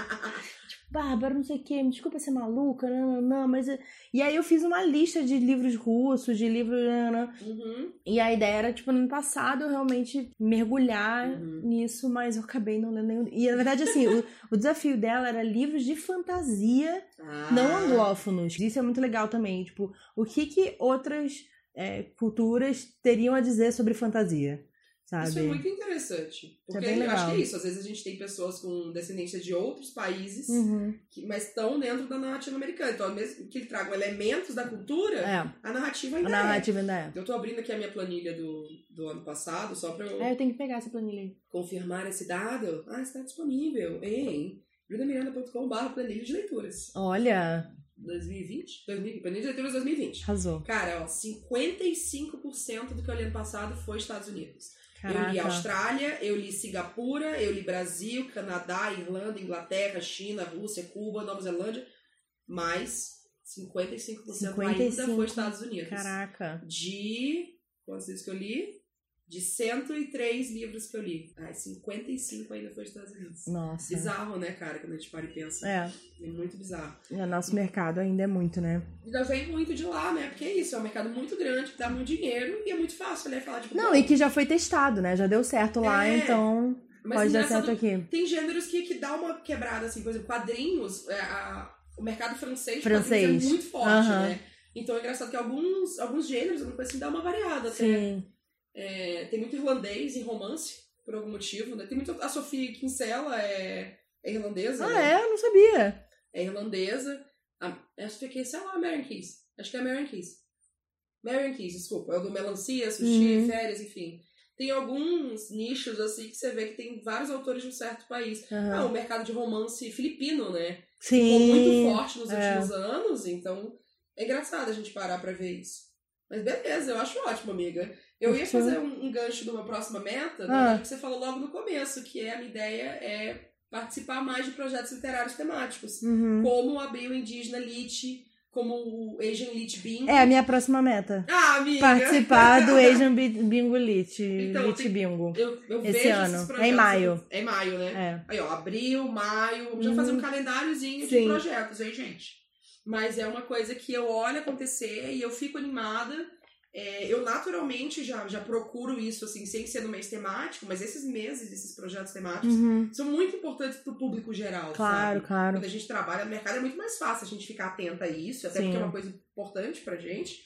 Bárbara, não sei o que, me desculpa ser maluca, não, não, não, mas. E aí eu fiz uma lista de livros russos, de livros. Não, não. Uhum. E a ideia era, tipo, no ano passado eu realmente mergulhar Uhum. nisso, mas eu acabei não lendo nenhum. E na verdade, assim, o, o desafio dela era livros de fantasia Ah. não anglófonos. Isso é muito legal também. Tipo, o que que outras é, culturas teriam a dizer sobre fantasia? Sabe? Isso é muito interessante. Porque bem eu acho que é isso. Às vezes a gente tem pessoas com descendência de outros países, Uhum. que, mas estão dentro da narrativa americana. Então, mesmo que tragam elementos da cultura, É, a narrativa a ainda narrativa ainda é. é. Eu tô abrindo aqui a minha planilha do, do ano passado, só pra eu É, eu tenho que pegar essa planilha aí. confirmar esse dado. Ah, está disponível em judamiranda.com.br planilha de leituras. Olha, 2020? 2020 independente de leituras 2020. Arrasou. Cara, ó, 55% do que eu li ano passado foi Estados Unidos. Eu li Caraca. Austrália, eu li Singapura, eu li Brasil, Canadá, Irlanda, Inglaterra, China, Rússia, Cuba, Nova Zelândia. Mas 55%, ainda 55. foi Estados Unidos. Caraca. De. Quantos livros que eu li? De 103 livros que eu li. Ah, 55 ainda foi Estados Unidos. Nossa. Bizarro, né, cara, quando a gente para e pensa. É, É muito bizarro. o nosso mercado ainda é muito, né? Ainda vem muito de lá, né? Porque é isso, é um mercado muito grande, que dá muito dinheiro e é muito fácil, né? Falar de Não, e que já foi testado, né? Já deu certo lá, É, então Mas pode dar certo aqui. Tem gêneros que, que dá uma quebrada, assim, por exemplo, quadrinhos, é, a- o mercado francês, de Francês. é muito forte, Aham. né? Então é engraçado que alguns, alguns gêneros, alguma coisa assim, dá uma variada até. Sim. É, tem muito irlandês em romance, por algum motivo, né? Tem muito. A Sofia Kinsella é, é irlandesa. Ah, né? é? Eu não sabia. É irlandesa. A, a Sofia Kinsella ou a Marion Keys? Acho que é a Marion Keys. Marion Keys, desculpa. É o do Melancia, Sushi, Uhum. Férias, enfim. Tem alguns nichos, assim, que você vê que tem vários autores de um certo país. Aham. Ah, o mercado de romance filipino, né? Sim. Ficou muito forte nos é. últimos anos, então é engraçado a gente parar pra ver isso. Mas beleza, eu acho ótimo, amiga. Eu ia fazer um, um gancho de uma próxima meta, Ah. né, que você falou logo no começo, que é a minha ideia é participar mais de projetos literários temáticos, Uhum. como abrir o Indígena Lit, como o Asian Lit Bingo. É a minha próxima meta. Ah, amiga! Participar do Asian Bi- Bingo Lit. Então, Lit tem- Bingo. Eu, eu Esse vejo ano. É em maio. É em maio, né? É. Aí, ó, abril, maio, vamos já Uhum. fazer um calendáriozinho de Sim. projetos, hein, gente? Mas é uma coisa que eu olho acontecer e eu fico animada. É, eu naturalmente já, já procuro isso, assim, sem ser no mês temático, mas esses meses, esses projetos temáticos, Uhum. são muito importantes pro público geral, Claro, sabe? claro. Quando a gente trabalha no mercado é muito mais fácil a gente ficar atenta a isso, até Sim. porque é uma coisa importante pra gente.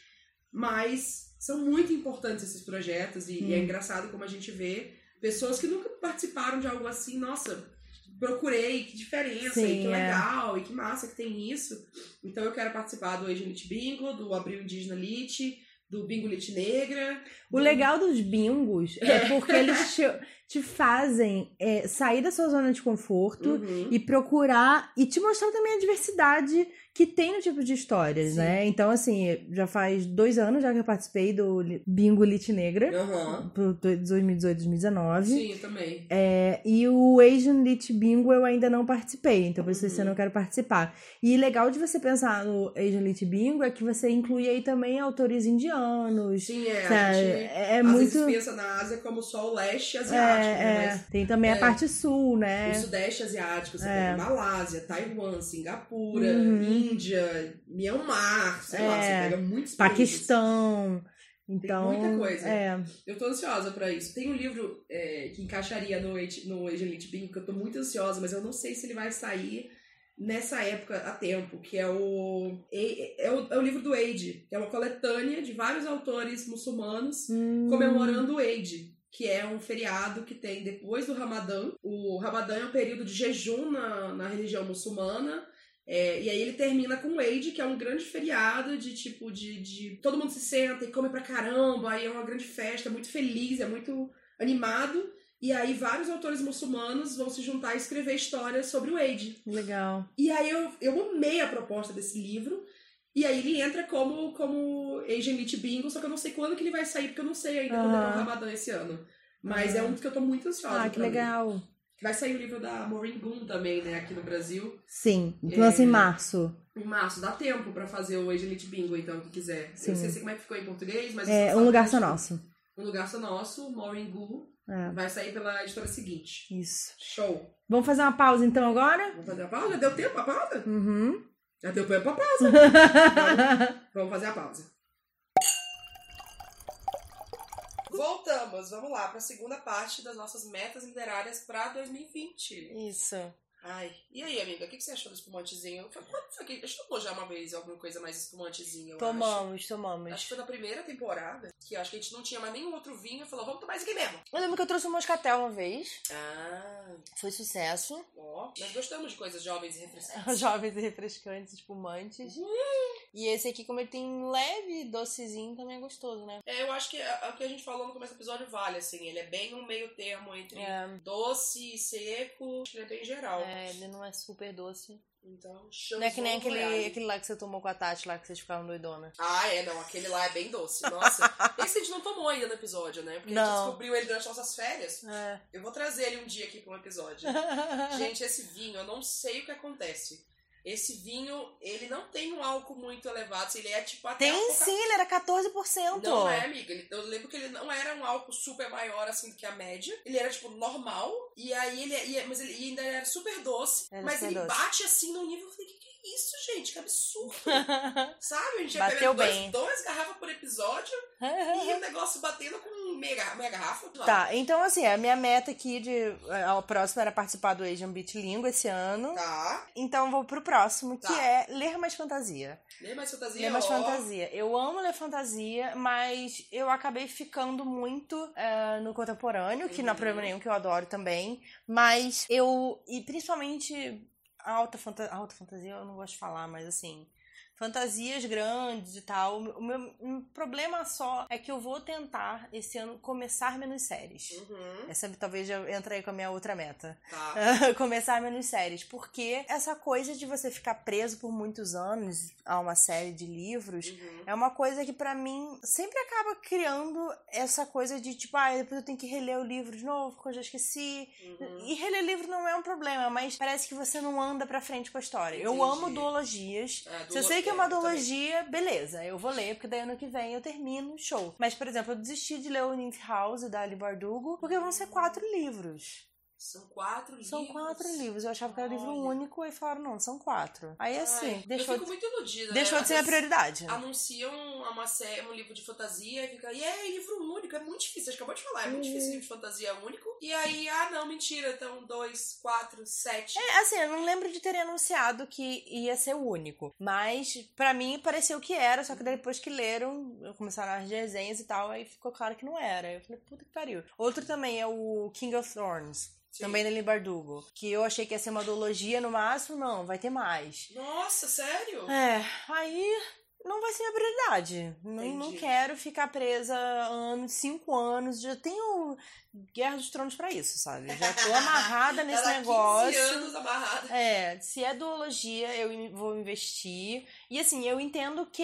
Mas são muito importantes esses projetos e, e é Hum. engraçado como a gente vê pessoas que nunca participaram de algo assim, nossa, procurei, que diferença, e Sim, que é. legal, e que massa que tem isso. Então eu quero participar do Lit Bingo, do Abril Indígena Lit, do Bingo Lit Negra. O do- legal dos bingos é porque eles te, fazem é, sair da sua zona de conforto Uhum. e procurar e te mostrar também a diversidade que tem no tipo de histórias, Sim. né? Então, assim, já faz dois anos já que eu participei do Bingo Lit Negra, pro 2018, 2019. Sim, eu também. É, e o Asian Lit Bingo eu ainda não participei, então por isso Uhum. eu quero participar. E legal de você pensar no Asian Lit Bingo é que você inclui aí também autores indianos. Sim, é. sabe? A gente é, é às muito. vezes pensa na Ásia como só o leste É, asiático, né? é. Mas Tem também a é. parte sul, né? O Sudeste Asiático, você É. pega Malásia, Taiwan, Singapura, Uhum. Índia, Myanmar, sei lá, você É. pega muitos países. Paquistão. Então, muita coisa. É. Eu tô ansiosa pra isso. Tem um livro é, que encaixaria no, no Asian Lit Bingo, que eu tô muito ansiosa, mas eu não sei se ele vai sair nessa época a tempo, que é o, é, é o, é o livro do Eid, que é uma coletânea de vários autores muçulmanos Hum, comemorando o Eid, que é um feriado que tem depois do Ramadã. O Ramadã é um período de jejum na, na religião muçulmana. é, e aí ele termina com o Eid, que é um grande feriado de tipo de, de todo mundo se senta e come pra caramba, aí é uma grande festa, é muito feliz, é muito animado. E aí vários autores muçulmanos vão se juntar e escrever histórias sobre o Eid. Legal. E aí eu, eu amei a proposta desse livro. E aí ele entra como, como Asian Lit Bingo, só que eu não sei quando que ele vai sair, porque eu não sei ainda quando é é o. Ramadã esse ano. Mas é um que eu tô muito ansiosa. Ah, que legal. Vai sair o livro da Maureen Goon também, né, aqui no Brasil. Sim, É. lança em março. Em março, dá tempo pra fazer o Lit Bingo, então, quem quiser. Sim. Eu não sei como é que ficou em português, mas... É um lugar só nosso. Um lugar só nosso, Maureen Goon. É, Vai sair pela editora seguinte. isso. Show. Vamos fazer uma pausa então agora? Vamos fazer a pausa? Deu tempo pra pausa? Uhum. Já deu tempo pra pausa. Vamos fazer a pausa. Voltamos, vamos lá para a segunda parte das nossas metas literárias para 2020. Isso. Ai, e aí, amiga, o que que você achou do espumantezinho? Foi- Quando foi que. A gente tomou já uma vez alguma coisa mais espumantezinha, eu acho. Tomamos, tomamos. Acho que foi na primeira temporada, que eu acho que a gente não tinha mais nenhum outro vinho falou, vamos tomar esse aqui mesmo. Eu lembro que eu trouxe um moscatel uma vez. Ah, Foi sucesso. ó, nós gostamos de coisas jovens e refrescantes. Jovens e refrescantes, espumantes. E esse aqui, como ele tem leve docezinho, também é gostoso, né? É, eu acho que o que a gente falou no começo do episódio vale, assim, ele é bem um meio termo entre É, doce e seco, acho que ele é bem geral. é, ele não é super doce. Então, Não é que nem aquele, aquele lá que você tomou com a Tati, lá que vocês ficaram doidona. Ah, é, não. Aquele lá é bem doce. Nossa. Esse a gente não tomou ainda no episódio, né? Porque a gente Não. descobriu ele durante nossas férias. É. Eu vou trazer ele um dia aqui pra um episódio. Gente, esse vinho, eu não sei o que acontece. Esse vinho, ele não tem um álcool muito elevado. assim, Ele é tipo até Tem pouco- sim, ele era 14%. Não é, amiga. Ele- Eu lembro que ele não era um álcool super maior assim do que a média. Ele era, tipo, normal. E aí ele. e- Mas ele e ainda era super doce. Era mas super ele doce. bate assim no nível. Eu falei, que que é isso, gente? Que absurdo. Sabe? A gente ia Bateu bem. dois garrafas por episódio e o negócio batendo com garra- meia garrafa. Tá, então assim, a minha meta aqui de. A próxima era participar do Asian Beat Língua esse ano. Tá. Então vou pro próximo, que Tá. é ler mais fantasia. Lê mais fantasia. Ler mais ó. fantasia. Eu amo ler fantasia, mas eu acabei ficando muito eh, no contemporâneo, que não é Uhum. problema nenhum, que eu adoro também. Mas eu. E principalmente a alta, fanta alta fantasia, eu não gosto de falar, mas assim. Fantasias grandes e tal. O meu um problema só é que eu vou tentar esse ano começar menos séries. Uhum. Essa talvez eu entre aí com a minha outra meta. Tá. começar menos séries. Porque essa coisa de você ficar preso por muitos anos a uma série de livros Uhum. é uma coisa que pra mim sempre acaba criando essa coisa de tipo, ah, depois eu tenho que reler o livro de novo, porque eu já esqueci. Uhum. E reler livro não é um problema, mas parece que você não anda pra frente com a história. Eu Entendi. amo duologias. É, Se eu duolo- sei que é uma duologia, beleza, eu vou ler, porque daí ano que vem eu termino, show. Mas, por exemplo, eu desisti de ler o Nymph House da Ali Bardugo, porque vão ser quatro livros. São quatro São livros. quatro livros. Eu achava que era livro Olha. único e falaram, não, são quatro. Aí assim, Ai, deixou, eu fico muito iludida. deixou né? de ser vezes prioridade. Anunciam uma série, um livro de fantasia e fica, e é livro único, é muito difícil. A gente acabou de falar, é muito Uhum. difícil livro de fantasia único. E aí, ah, não, mentira, então dois, quatro, sete. É, assim, eu não lembro de terem anunciado que ia ser o único. Mas, pra mim, pareceu que era. Só que daí depois que leram, começaram as desenhas e tal, aí ficou claro que não era. Eu falei, puta que pariu. Outro também é o King of Thorns. Sim. Também da Lee Bardugo. Que eu achei que ia ser uma duologia no máximo. Não, vai ter mais. Nossa, sério? É, aí não vai ser minha prioridade. Não, não quero ficar presa anos, cinco anos. Já tenho Guerra dos Tronos pra isso, sabe? Já tô amarrada nesse Ela há 15 negócio. anos amarrada. É, se é duologia, eu vou investir. E assim, eu entendo que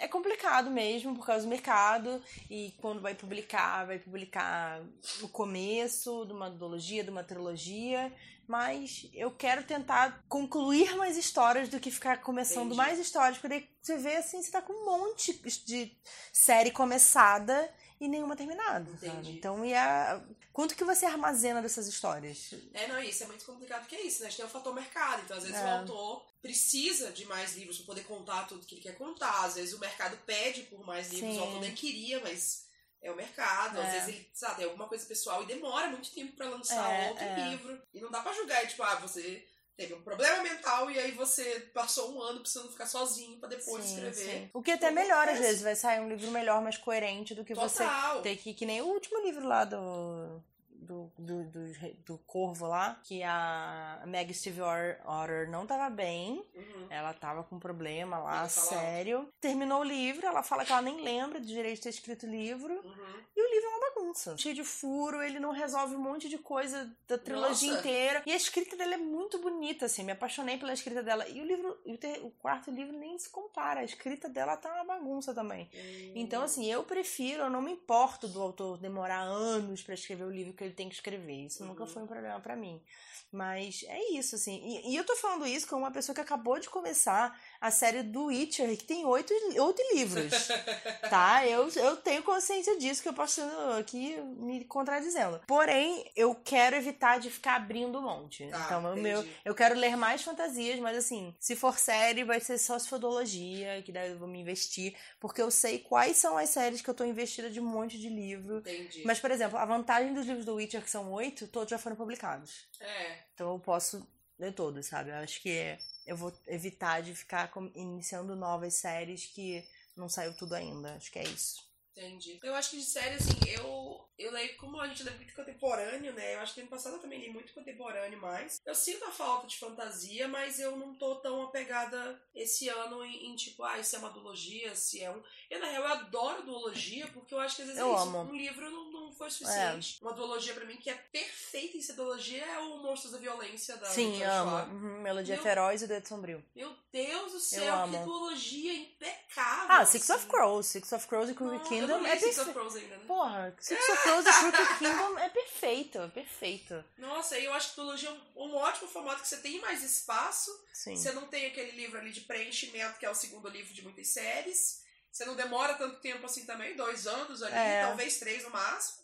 é complicado mesmo por causa do mercado. E quando vai publicar, vai publicar o começo de uma duologia, de uma trilogia. Mas eu quero tentar concluir mais histórias do que ficar começando Entendi. mais histórias. Porque daí você vê assim, você tá com um monte de série começada e nenhuma terminada. Então, e a... quanto que você armazena dessas histórias? É, não, isso é muito complicado, porque é isso, né? A gente tem o fator mercado. Então, às vezes, É. o autor precisa de mais livros pra poder contar tudo que ele quer contar. Às vezes, o mercado pede por mais livros, Sim. o autor nem queria, mas é o mercado. Às É. vezes, ele, sabe, tem alguma coisa pessoal e demora muito tempo pra lançar É, outro é. livro. E não dá pra julgar, tipo, ah, você teve um problema mental e aí você passou um ano precisando ficar sozinho pra depois Sim, escrever. sim. O que até é melhor, às vezes, vai sair um livro melhor, mais coerente do que você Total. ter que. Que nem o último livro lá do. Do, do, do, do Corvo lá, que a Meg Steve Otter não tava bem, Uhum. ela tava com problema lá, sério. Terminou o livro, ela fala que ela nem lembra do direito de ter escrito o livro. Uhum. E o livro é uma bagunça. Cheio de furo, ele não resolve um monte de coisa da trilogia Nossa. inteira. E a escrita dela é muito bonita, assim. Me apaixonei pela escrita dela. E o livro, o, quarto livro nem se compara. A escrita dela tá uma bagunça também. Então, assim, eu prefiro, eu não me importo do autor demorar anos pra escrever o livro que ele tem que escrever. Isso nunca Uhum. foi um problema pra mim. Mas é isso, assim. E, e eu tô falando isso como uma pessoa que acabou de começar a série do Witcher, que tem oito, oito livros. tá? Eu, eu tenho consciência disso, que eu posso aqui me contradizendo. Porém, eu quero evitar de ficar abrindo um monte. Tá, então, meu, eu quero ler mais fantasias, mas assim, se for série, vai ser só se for duologia, que daí eu vou me investir, porque eu sei quais são as séries que eu tô investida de um monte de livro. Entendi. Mas, por exemplo, a vantagem dos livros do Witcher, que são oito, todos já foram publicados. É. Então eu posso ler todos, sabe? Eu acho que eu vou evitar de ficar iniciando novas séries que não saiu tudo ainda. Acho que é isso. Entendi. Eu acho que de série, assim, eu, eu leio, como a gente lê muito contemporâneo, né? Eu acho que ano passado eu também li muito contemporâneo mais. Eu sinto a falta de fantasia, mas eu não tô tão apegada esse ano em, em, tipo, ah, isso é uma duologia, se é um. Eu, na real, eu adoro duologia, porque eu acho que às vezes Eu é isso. Um livro não, não, foi suficiente. Uma duologia pra mim que é perfeita em ser duologia é o Monstros da Violência da Sim, amo. Schwab. Uhum, Melodia Meu- Feroz e Dedo Sombrio. Meu Deus do Eu céu, que amo. duologia impecável. Ah, Six assim. of Crows. Six of Crows e Crooked eu Kingdom é Six of. Crows ainda, né? Porra, Six of Crows e Crooked Kingdom é perfeito, é perfeito. Nossa, eu acho que duologia é um, um ótimo formato que você tem mais espaço, Sim. você não tem aquele livro ali de preenchimento, que é o segundo livro de muitas séries. Você não demora tanto tempo assim também, dois anos ali, É. talvez três no máximo.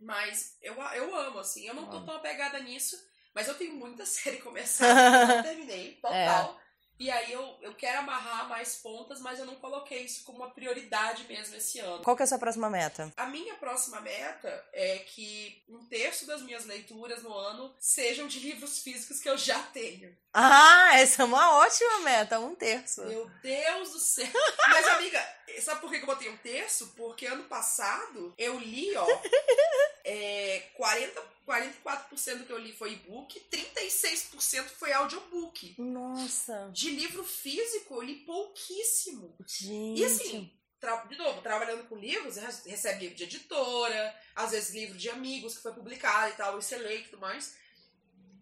Mas eu, eu amo, assim. Eu não tô tão apegada nisso, mas eu tenho muita série começada, não terminei, total. E aí eu, eu quero amarrar mais pontas, mas eu não coloquei isso como uma prioridade mesmo esse ano. Qual que é a sua próxima meta? A minha próxima meta é que um terço das minhas leituras no ano sejam de livros físicos que eu já tenho. Ah, essa é uma ótima meta, um terço. Meu Deus do céu! Mas, amiga, sabe por que que eu botei um terço? Porque ano passado eu li, ó, é, 40, 44% do que eu li foi e-book, 36% foi audiobook. Nossa, De livro físico, eu li pouquíssimo. gente. E assim, de novo, trabalhando com livros, re- recebe livro de editora, às vezes livro de amigos que foi publicado e tal, e você lê e tudo mais.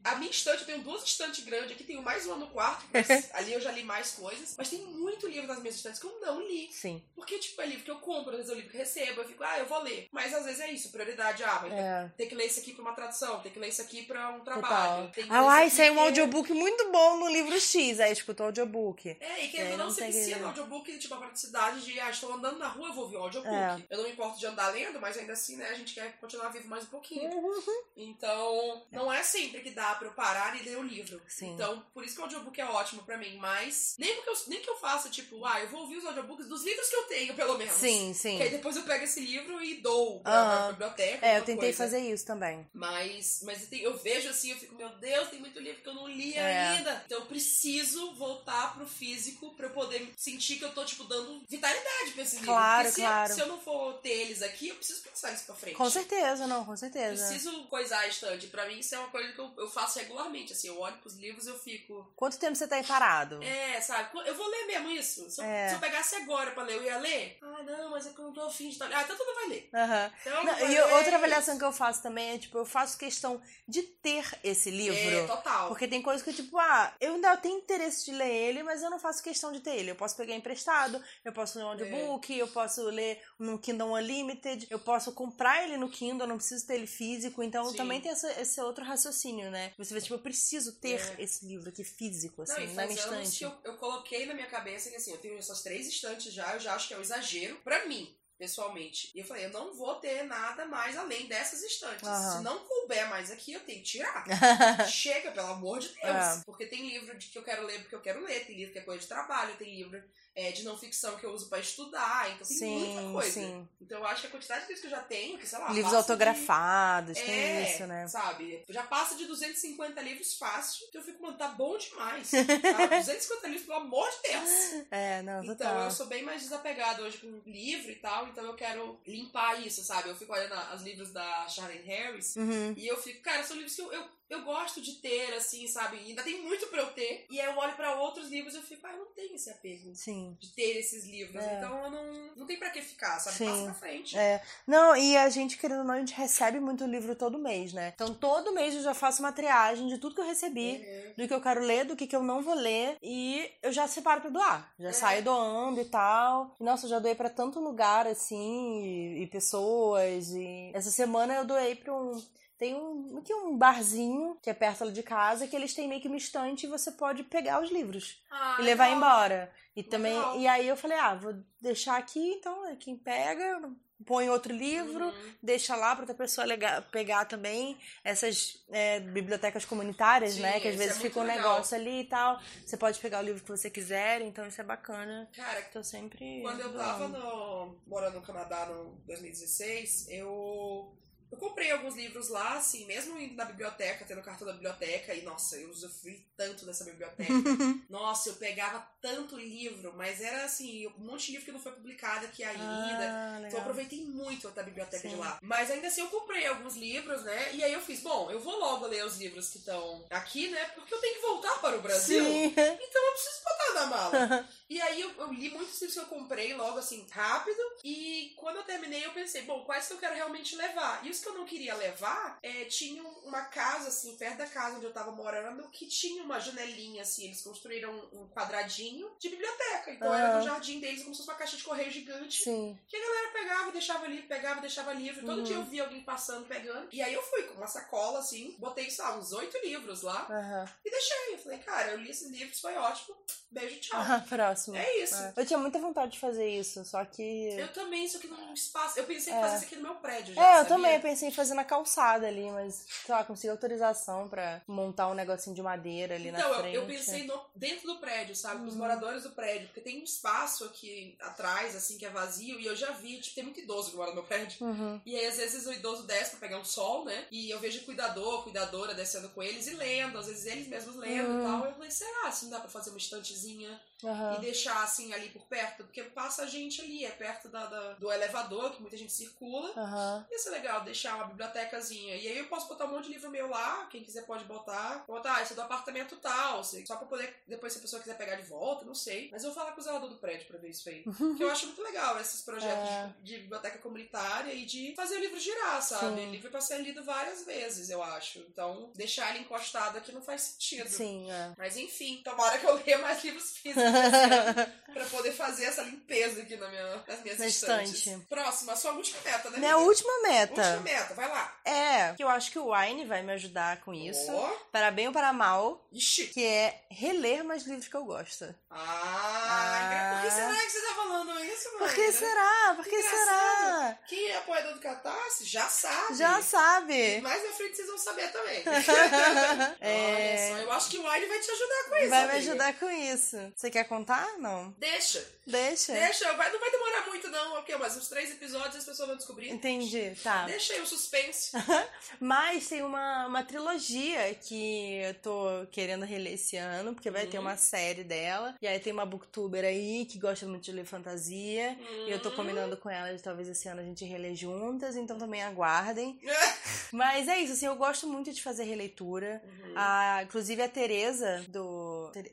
A minha estante, eu tenho duas estantes grandes aqui, tenho mais uma no quarto, mas ali eu já li mais coisas. Mas tem muito livro nas minhas estantes que eu não li. Sim. Porque, tipo, é livro que eu compro, às vezes é livro que eu recebo, eu fico, ah, eu vou ler. Mas às vezes é isso, prioridade, ah, vai É. ter que ler isso aqui pra uma tradução, ter que ler isso aqui pra um trabalho. tem que Ah, ai, isso saiu um aqui porque- audiobook muito bom no livro X. Aí escutou o audiobook. É, e É, querendo ou não, não tem que- vicia no audiobook, tipo, a praticidade de, ah, estou andando na rua, eu vou ouvir um audiobook. É. Eu não me importo de andar lendo, mas ainda assim, né, a gente quer continuar vivo mais um pouquinho. Uhum. Então, não é sempre que dá pra eu parar e ler o livro. Sim. Então, por isso que o audiobook é ótimo pra mim, mas nem que eu, nem que eu faça, tipo, ah, eu vou ouvir os audiobooks dos livros que eu tenho, pelo menos. Sim, sim. Que aí depois eu pego esse livro e dou pra, pra biblioteca. É, eu tentei coisa. fazer isso também. Mas, mas eu, vejo assim, eu fico, meu Deus, tem muito livro que eu não li É. ainda. Então eu preciso voltar pro físico pra eu poder sentir que eu tô, tipo, dando vitalidade pra esse livro. Claro, Porque se, claro. se eu não for ter eles aqui, eu preciso pensar isso pra frente. Com certeza, não, com certeza. Preciso coisar a estante. Pra mim, isso é uma coisa que eu, eu faço regularmente. Assim, eu olho pros livros e eu fico. Quanto tempo você tá aí parado? É, sabe? Eu vou ler mesmo isso. Se eu, É. se eu pegasse agora pra ler, eu ia ler? Ah, não, mas é que eu não tô afim de estar. Ah, então tu não vai ler. Aham. Então, Não, vai e ler outra avaliação que eu faço também é, tipo, eu faço questão de ter esse livro. É, total. Porque tem coisas que, tipo, ah, eu ainda tenho interesse de ler ele, mas eu não faço questão de ter ele. Eu posso pegar emprestado, eu posso ler um audiobook, eu posso ler no Kindle Unlimited, eu posso comprar ele no Kindle, eu não preciso ter ele físico. Então Sim. também tem esse outro raciocínio, né? Você vê, tipo, eu preciso ter É. esse livro aqui físico, Não, assim, e na minha faz anos estante. eu, eu coloquei na minha cabeça que assim, eu tenho essas três estantes já, eu já acho que é um exagero pra mim, pessoalmente. E eu falei, eu não vou ter nada mais além dessas estantes. Aham. Se não couber mais aqui, eu tenho que tirar. Chega, pelo amor de Deus. É. Porque tem livro de que eu quero ler porque eu quero ler, tem livro que é coisa de trabalho, tem livro é, de não ficção que eu uso pra estudar, então tem muita sim, coisa. sim. Então eu acho que a quantidade de livros que eu já tenho, que sei lá. Livros passa de- autografados, tem é, isso, né? sabe? Já passa de 250 livros fácil, que eu fico, mano, tá bom demais. Tá? 250 livros, pelo amor de Deus. É, não, Então total. eu sou bem mais desapegada hoje com livro e tal, então eu quero limpar isso, sabe? Eu fico olhando os livros da Charlene Harris Uhum. e eu fico, cara, são livros que eu, eu, eu gosto de ter, assim, sabe? Ainda tem muito pra eu ter. E aí eu olho pra outros livros e eu fico, ah, eu não tenho esse apego Sim. de ter esses livros. É. Então eu não, não tem pra que ficar, sabe? Sim. Passa pra frente. É. Não, e a gente, querendo ou não, a gente recebe muito livro todo mês, né? Então todo mês eu já faço uma triagem de tudo que eu recebi, Uhum. do que eu quero ler, do que, que eu não vou ler, e eu já separo pra doar. Já É. saio doando e tal. E, nossa, eu já doei pra tanto lugar, assim, e, e pessoas. E essa semana eu doei pra um. Tem um, aqui um barzinho que é perto de casa, que eles têm meio que uma estante e você pode pegar os livros Ah, e levar legal. embora. E também. Legal. E aí eu falei, ah, vou deixar aqui, então, é quem pega, põe outro livro, Uhum. deixa lá pra outra pessoa pegar também essas é, bibliotecas comunitárias, Sim, né? Que às é vezes muito fica um legal. negócio ali e tal. Você pode pegar o livro que você quiser, então isso é bacana. Cara, Tô sempre. Quando eu tava no, morando no Canadá no 2016, eu, eu comprei alguns livros lá, assim, mesmo indo na biblioteca, tendo cartão da biblioteca, e nossa, eu usufruí tanto dessa biblioteca. nossa, eu pegava tanto livro, mas era assim, um monte de livro que não foi publicado aqui ainda. Ah, Então eu aproveitei muito da biblioteca Sim. de lá. Mas ainda assim eu comprei alguns livros, né? E aí eu fiz, bom, eu vou logo ler os livros que estão aqui, né? Porque eu tenho que voltar para o Brasil. Sim. Então eu preciso botar na mala. E aí eu, eu li muitos livros que eu comprei logo assim, rápido. E quando eu terminei, eu pensei, bom, quais que eu quero realmente levar? E os que eu não queria levar, é, tinham uma casa, assim, perto da casa onde eu tava morando, que tinha uma janelinha, assim, eles construíram um quadradinho de biblioteca. Então Ah. era no jardim deles, como se fosse uma caixa de correio gigante. Sim. Que a galera pegava, deixava livro, pegava, deixava livro. Todo Uhum. dia eu via alguém passando, pegando. E aí eu fui com uma sacola, assim, botei, sei lá, uns oito livros lá Aham. e deixei. Eu falei, cara, eu li esses livros, foi ótimo. Beijo, tchau. Ah, próximo. É isso. É. Eu tinha muita vontade de fazer isso, só que. Eu também, só que num espaço. Eu pensei em É. fazer isso aqui no meu prédio já. É, eu sabia? também eu pensei em fazer na calçada ali, mas, sei lá, consegui autorização pra montar um negocinho de madeira ali Então, na frente. eu pensei no- dentro do prédio, sabe? Com os Uhum. moradores do prédio. Porque tem um espaço aqui atrás, assim, que é vazio. E eu já vi, tipo, tem muito idoso que mora no meu prédio. Uhum. E aí, às vezes, o idoso desce pra pegar um sol, né? E eu vejo cuidador, cuidadora descendo com eles e lendo. Às vezes eles mesmos lendo Uhum. e tal. Eu falei, será assim dá pra fazer uma estantezinha Aham. e deixar, assim, ali por perto? Porque passa gente ali, é perto da, da- do elevador, que muita gente circula. Aham. Ia ser legal deixar uma bibliotecazinha. E aí eu posso botar um monte de livro meu lá, quem quiser pode botar. Botar, ah, esse é do apartamento tal, sei, só pra poder, depois se a pessoa quiser pegar de volta, não sei. Mas eu vou falar com o zelador do prédio pra ver isso aí. Porque eu acho muito legal esses projetos É. de, de biblioteca comunitária e de fazer o livro girar, sabe? Sim. Livro pra ser lido várias vezes, eu acho. Então, deixar ele encostado aqui não faz sentido. Sim, é. Mas enfim, tomara que eu leia mais livros físicos pra poder fazer essa limpeza aqui na minha, nas minhas Na estantes. estante. Próxima, a sua última meta, né? Minha amiga? última meta Última meta, vai lá. é que eu acho que o Wine vai me ajudar com isso. Ó. Para bem ou para mal, Ixi. que é reler mais livros que eu gosto. Ah, por que Ah. será que você tá falando isso, mãe? Por que será? Por que será? Quem é apoiador do Catarse já sabe. Já E sabe. mais na frente vocês vão saber também. É. Olha só, eu acho que o Wine vai te ajudar com isso. Vai me amiga. ajudar com isso. Você quer contar? Não. Deixa. Deixa. Deixa, vai, não vai demorar muito, não. Ok, mas uns três episódios as pessoas vão descobrir. Entendi, tá. Deixa aí o suspense. Mas tem uma, uma trilogia que eu tô querendo reler esse ano, porque vai ter Uhum. uma série dela. E aí tem uma booktuber aí que gosta muito de ler fantasia. E eu tô Hum. combinando com ela de talvez esse ano a gente reler juntas, então também aguardem. Mas é isso, assim, eu gosto muito de fazer releitura. Uhum. A, inclusive a Tereza do.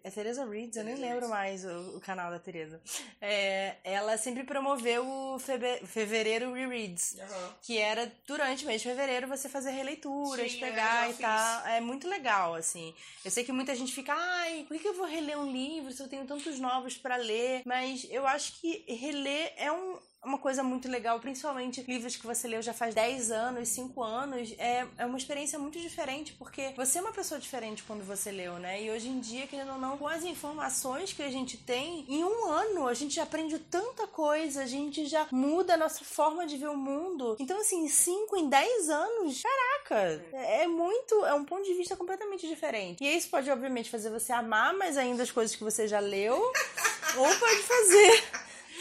É Tereza Reads? Eu nem lembro mais o, o canal da Tereza. É, ela sempre promoveu o Febe- Fevereiro Rereads. Aham. Que era durante o mês de fevereiro você fazer releituras, Sim, pegar e tal. É muito legal, assim. Eu sei que muita gente fica, ai, por que eu vou reler um livro se eu tenho tantos novos pra ler? Mas eu acho que reler é um. Uma coisa muito legal, principalmente livros que você leu já faz 10 anos, 5 anos, é, é uma experiência muito diferente, porque você é uma pessoa diferente quando você leu, né? E hoje em dia, querendo ou não, com as informações que a gente tem, em um ano a gente já aprende tanta coisa, a gente já muda a nossa forma de ver o mundo. Então, assim, em 5, em 10 anos, caraca, é é muito, é um ponto de vista completamente diferente. E isso pode, obviamente, fazer você amar mais ainda as coisas que você já leu, ou pode fazer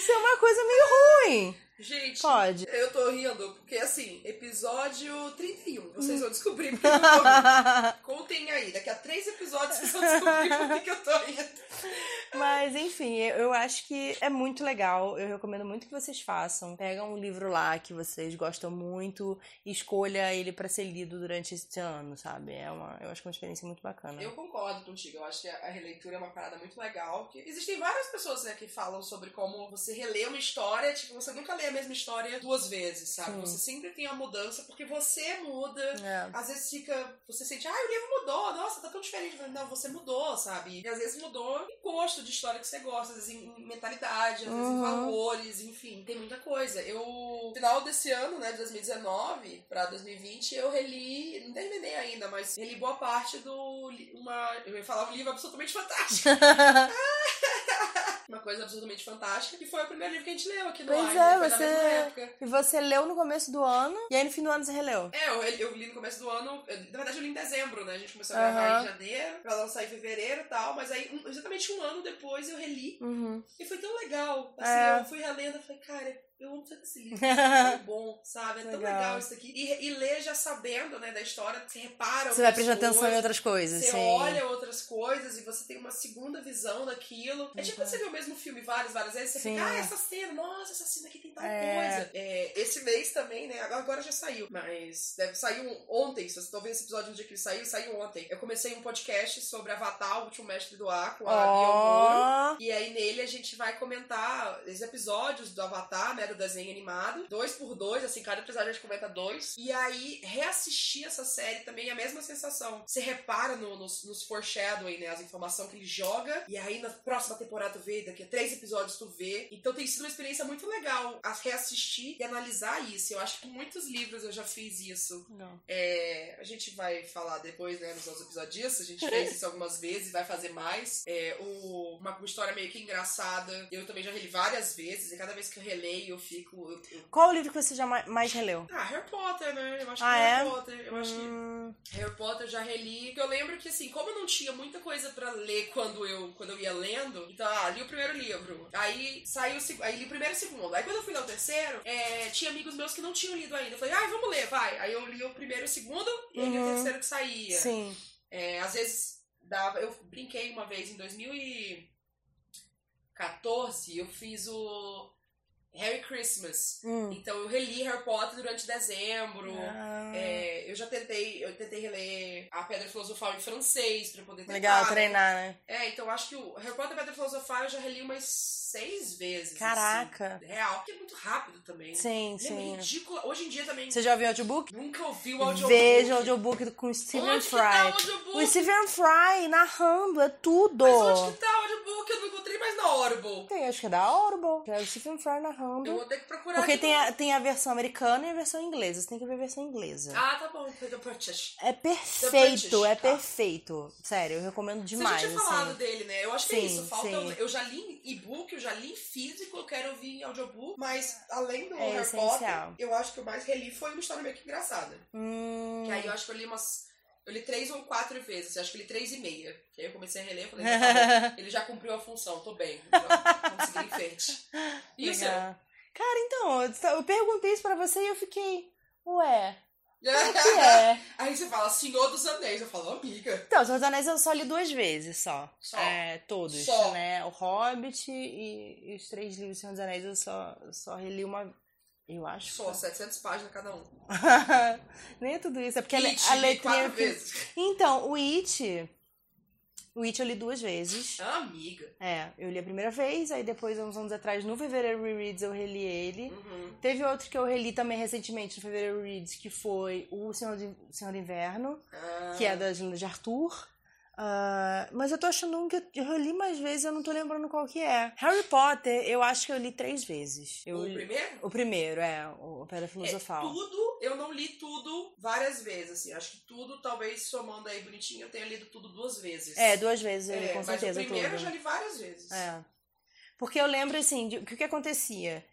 ser uma coisa meio ruim. Gente, Pode. eu tô rindo, porque assim, episódio 31, vocês vão descobrir porque eu tô rindo. Contem aí, daqui a três episódios vocês vão descobrir por que eu tô rindo. Mas, enfim, eu acho que é muito legal. Eu recomendo muito que vocês façam. Pega um livro lá que vocês gostam muito e escolha ele pra ser lido durante esse ano, sabe? É uma, eu acho que é uma experiência muito bacana. Eu concordo contigo, eu acho que a releitura é uma parada muito legal. Existem várias pessoas né, que falam sobre como você relê uma história, tipo, você nunca lê a mesma história duas vezes, sabe? Sim. Você sempre tem a mudança, porque você muda. É. Às vezes fica, você sente, ah, o livro mudou, nossa, tá tão diferente. Não, você mudou, sabe? E às vezes mudou em gosto de história que você gosta, às vezes em mentalidade, às vezes em Uhum. valores, enfim, tem muita coisa. Eu, no final desse ano, né, de 2019 pra 2020, eu reli, não terminei ainda, mas reli boa parte do. Uma, eu ia falar um livro absolutamente fantástico. Uma coisa absolutamente fantástica, que foi o primeiro livro que a gente leu aqui no Pois Ar, é, né? Você-. E você leu no começo do ano, e aí no fim do ano você releu. É, eu, eu li no começo do ano. eu- na verdade, eu li em dezembro, né? A gente começou a gravar Aham. em janeiro, pra lançar em fevereiro e tal. Mas aí, um- exatamente um ano depois, eu reli. Uhum. E foi tão legal. Assim, É. eu fui relendo e falei, cara, eu amo esse livro. É tão bom, sabe? É tão Legal. legal isso aqui. E, e ler já sabendo, né, da história, você repara Você vai prestar atenção em outras coisas, Você sim. olha outras coisas e você tem uma segunda visão daquilo. É tipo você vê o mesmo filme várias, várias vezes, você Sim. fica, ah, essa cena, nossa, essa cena aqui tem tal É. coisa. É, esse mês também, né? Agora, já saiu, mas deve saiu ontem. Se vocês estão vendo esse episódio no dia que ele saiu, saiu ontem. Eu comecei um podcast sobre Avatar, o último mestre do ar, com a Bia Moro. E aí nele a gente vai comentar os episódios do Avatar, né, do desenho animado, dois por dois, assim, cada episódio a gente comenta dois. E aí reassistir essa série também é a mesma sensação. Você repara no- nos, nos foreshadowing, né, as informações que ele joga, e aí na próxima temporada tu vê, daqui a três episódios tu vê. Então tem sido uma experiência muito legal a reassistir e analisar isso. Eu acho que muitos livros eu já fiz isso. Não. É, a gente vai falar depois, né, nos outros episódios disso. A gente fez isso algumas vezes, vai fazer mais. É, o- uma, uma história meio que engraçada. Eu também já reli várias vezes, e cada vez que eu releio, eu fico. eu- eu- Qual o livro que você já ma- mais releu? Ah, Harry Potter, né? Eu acho Ah, que é? Harry Potter. Eu acho que Hum, Harry Potter eu já reli. Porque eu lembro que, assim, como eu não tinha muita coisa pra ler quando eu, quando eu ia lendo, então, ah, li o primeiro livro. Aí saiu o segundo. Aí li o primeiro e o segundo. Aí quando eu fui ler o terceiro, é, tinha amigos meus que não tinham lido ainda. Eu falei, ah, vamos ler, vai. Aí eu li o primeiro e o segundo, e li o Uhum. terceiro que saía. sim. É, às vezes dava. Eu brinquei uma vez em 2014, eu fiz o Harry Christmas. Hum. Então eu reli Harry Potter durante dezembro. Ah, É, eu já tentei, eu tentei reler a Pedra Filosofal em francês pra poder tentar. legal, treinar, né? É, então acho que o Harry Potter e a Pedra Filosofal eu já reli umas seis vezes. Caraca. Assim, real. Porque é muito rápido também. Sim, Ele é sim. ridículo. Hoje em dia também. Você já ouviu o audiobook? Nunca ouvi o audiobook. Veja o audiobook com o Stephen Onde que tá o Fry. audiobook? O Stephen Fry narrando, é tudo. Mas onde que tá o audiobook? Eu não encontrei mais na Audible. Tem, acho que é da Audible. É o Stephen Fry narrando. Eu vou ter que procurar. Porque tem a, tem a versão americana e a versão inglesa. Você tem que ver a versão inglesa. Ah, tá bom. The Purchase. É British, perfeito, é tá. perfeito. Sério, eu recomendo demais. Você já tinha falado assim. dele, né? Eu acho que é Sim, isso. Falta. sim. Eu já li e-book, eu já li físico, eu quero ouvir em audiobook. Mas além do É Harry essencial. Potter, eu acho que o mais reli foi uma história meio que engraçada. Hum. Que aí eu acho que eu li umas. Eu li três ou quatro vezes. Acho que li três e meia. Que aí eu comecei a reler e falei, "Não, tá ele já cumpriu a função, tô bem. Vamos seguir em frente. E o seu? Cara, então, eu- perguntei isso pra você e eu fiquei. Ué, que é? Aí você fala, Senhor dos Anéis. Eu falo, amiga. Então, Senhor dos Anéis eu só li duas vezes só. Só? É, todos, Só. né? O Hobbit e, e os três livros do Senhor dos Anéis eu só, só reli uma. Eu acho. Só 700 páginas cada um. Nem é tudo isso, é porque It, a letrinha. quatro vezes. Então, o It. O It eu li duas vezes. Amiga. É, eu li a primeira vez, aí depois, uns anos atrás, no Fevereiro Rereads, eu reli ele. Uhum. Teve outro que eu reli também recentemente no Fevereiro Reads, que foi O Senhor do, Senhor do Inverno, Ah. que é das lendas de Arthur. Ah, mas eu tô achando um que eu- li mais vezes, eu não tô lembrando qual que é. Harry Potter, eu acho que eu li três vezes. Eu O primeiro? o primeiro, é, o Pedra Filosofal. É, tudo, eu não li tudo várias vezes, assim. Acho que tudo, talvez somando aí bonitinho, eu tenha lido tudo duas vezes. É, duas vezes eu li, É, com mas certeza, o primeiro tudo. eu já li várias vezes. É. Porque eu lembro, assim, de, que o que acontecia?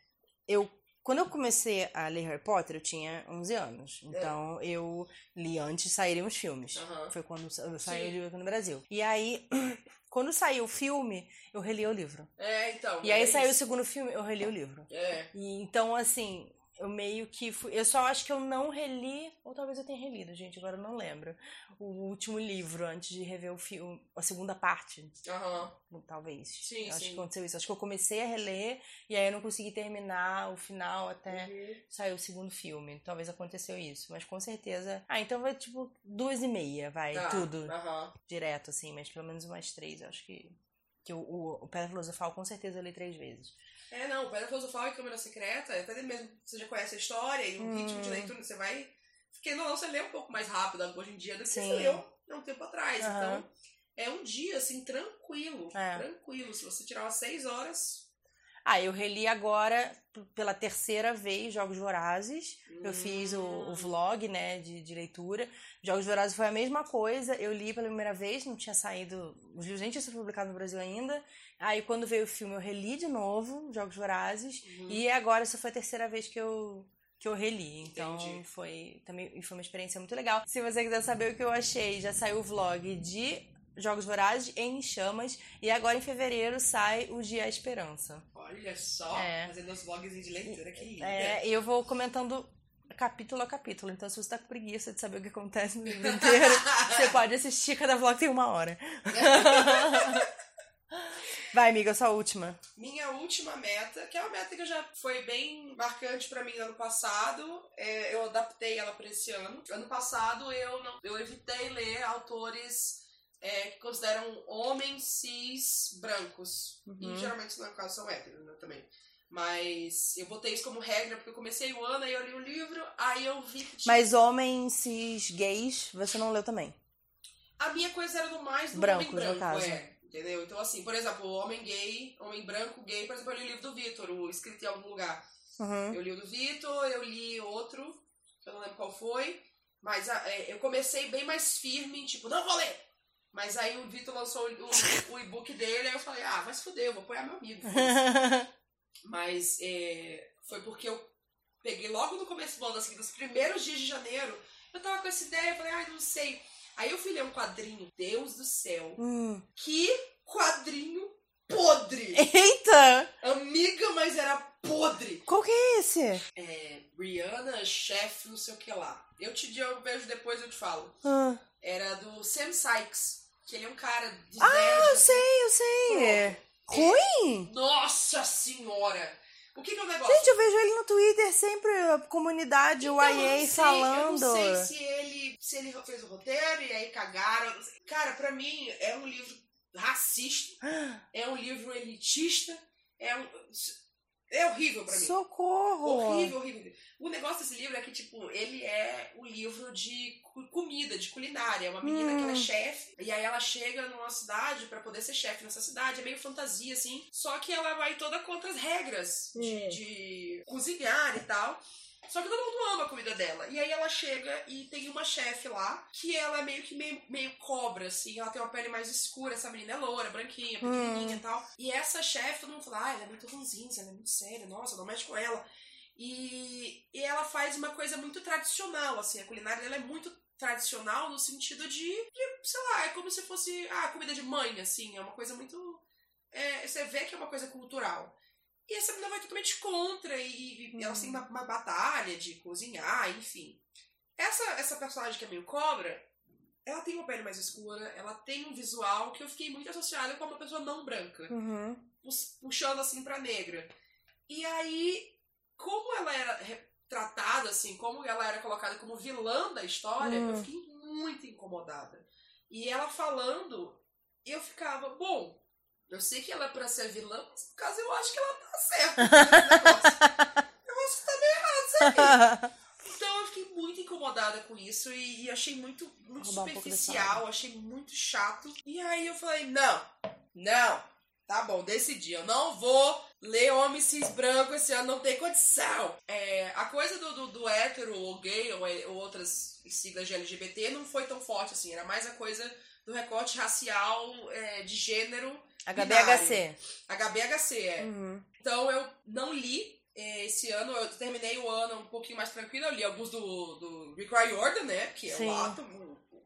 Eu, quando eu comecei a ler Harry Potter, eu tinha 11 anos. Então, eu li antes de saírem os filmes. Aham. Foi quando sa- saiu Sim. o livro aqui no Brasil. E aí, quando saiu o filme, eu reli o livro. É, então. E aí é saiu o segundo filme, eu reli o livro. É. E, então, assim, eu meio que fui. Eu só acho que eu não reli, ou talvez eu tenha relido, gente, agora eu não lembro. O último livro antes de rever o filme, a segunda parte. Aham. Talvez. Sim, Eu acho sim. que aconteceu isso. Acho que eu comecei a reler e aí eu não consegui terminar o final até Uhum. sair o segundo filme. Talvez aconteceu isso. Mas com certeza. Ah, então vai tipo duas e meia, vai. Tá. Tudo Aham. direto, assim. Mas pelo menos umas três. Eu acho que. Que o, o, o Pedra Filosofal com certeza eu li três vezes. É, não, o Pedra Filosofal e Câmara Secreta, até mesmo você já conhece a história e o Hum. ritmo de leitura, você vai. Porque não, você lê um pouco mais rápido hoje em dia do que Sim. você leu há um tempo atrás. Aham. Então, é um dia, assim, tranquilo. É. Tranquilo. Se você tirar umas seis horas. Ah, eu reli agora pela terceira vez Jogos Vorazes. Eu fiz o, o Hum. vlog, né, de, de leitura. Jogos Vorazes foi a mesma coisa. Eu li pela primeira vez, não tinha saído. Os livros nem tinham sido publicados no Brasil ainda. Aí, quando veio o filme, eu reli de novo Jogos Vorazes. Uhum. E agora, essa foi a terceira vez que eu, que eu reli. Então, Entendi. foi também foi uma experiência muito legal. Se você quiser saber o que eu achei, já saiu o vlog de Jogos Vorazes em Chamas. E agora, em fevereiro, sai o Dia Esperança. Olha. Só, É. fazendo os vlogs de leitura, que linda. É, e eu vou comentando capítulo a capítulo. Então, se você tá com preguiça de saber o que acontece no livro inteiro, você pode assistir, cada vlog tem uma hora. Vai, amiga, sua última. Minha última meta, que é uma meta que já foi bem marcante pra mim no ano passado, é, eu adaptei ela pra esse ano. Ano passado eu não, eu evitei ler autores é, que consideram homens cis brancos. Uhum. E geralmente no caso são héteros, né, também. Mas eu botei isso como regra porque eu comecei o ano, aí eu li o livro, aí eu vi que tinha... Mas homens cis gays, você não leu também. A minha coisa era no mais do Brancos, homem no branco, caso. é. Entendeu? Então, assim, por exemplo, homem gay, homem branco gay, por exemplo, eu li o livro do Vitor, o escrito em algum lugar. Uhum. Eu li o do Vitor, eu li outro, que eu não lembro qual foi. Mas a- é, eu comecei bem mais firme, tipo, não vou ler! Mas aí o Vitor lançou o, o- o e-book dele, aí eu falei, ah, vai se fuder, eu vou apoiar meu amigo. Mas é, foi porque eu peguei logo no começo do ano, assim, nos primeiros dias de janeiro, eu tava com essa ideia, eu falei, ai, não sei. Aí eu fui ler um quadrinho, Deus do céu, Hum. que quadrinho podre! Eita! Amiga, mas era podre! Qual que é esse? É, Brianna, chefe, não sei o que lá. Eu te digo, eu vejo depois, eu te falo. Ah, Era do Sam Sykes, que ele é um cara Ah, eu assim. sei, eu sei. Ruim? Nossa senhora! O que, que é o negócio? Gente, eu vejo ele no Twitter sempre, a comunidade, o Então, não sei- falando. Eu não sei se ele, se ele fez o roteiro e aí cagaram. Cara, pra mim é um livro racista, é um livro elitista, é um. É horrível pra mim. Socorro! Horrível, horrível. O negócio desse livro é que, tipo, ele é um livro de comida, de culinária. É uma menina que ela é Hum. chefe, e aí ela chega numa cidade pra poder ser chefe nessa cidade. É meio fantasia, assim. Só que ela vai toda contra as regras de, É. de cozinhar e tal. Só que todo mundo ama a comida dela. E aí ela chega e tem uma chefe lá, que ela é meio que meio, meio cobra, assim. Ela tem uma pele mais escura, essa menina é loura, branquinha, pequenininha e tal. E essa chefe, todo mundo fala, ah, ela é muito ruimzinha, ela é muito séria, nossa, não mexe com ela. E, e ela faz uma coisa muito tradicional, assim. A culinária dela é muito tradicional no sentido de, de, sei lá, é como se fosse ah, comida de mãe, assim. É uma coisa muito... é, você vê que é uma coisa cultural. E essa menina vai totalmente contra e, e elas têm uma, uma batalha de cozinhar, enfim. Essa, essa personagem que é meio cobra, ela tem uma pele mais escura, ela tem um visual que eu fiquei muito associada com uma pessoa não branca Uhum. puxando assim pra negra. E aí, como ela era retratada assim, como ela era colocada como vilã da história, Hum. eu fiquei muito incomodada. E ela falando, eu ficava, bom, eu sei que ela é pra ser vilã, mas no caso eu acho que ela tá certa. eu acho que tá meio errado isso aí. Então eu fiquei muito incomodada com isso e, e achei muito, muito Roubar um superficial, achei muito chato. E aí eu falei, não, não, tá bom, decidi, eu não vou ler Homem Cis Branco esse ano, não tem condição. É, a coisa do, do, do hétero ou gay ou, ou outras siglas de LGBT não foi tão forte assim, era mais a coisa do recorte racial, é, de gênero, HBHC. HBHC, é. Uhum. Então eu não li eh, esse ano, eu terminei o ano um pouquinho mais tranquilo, eu li alguns do, do Rick Riordan, né? Que é Sim. o ato,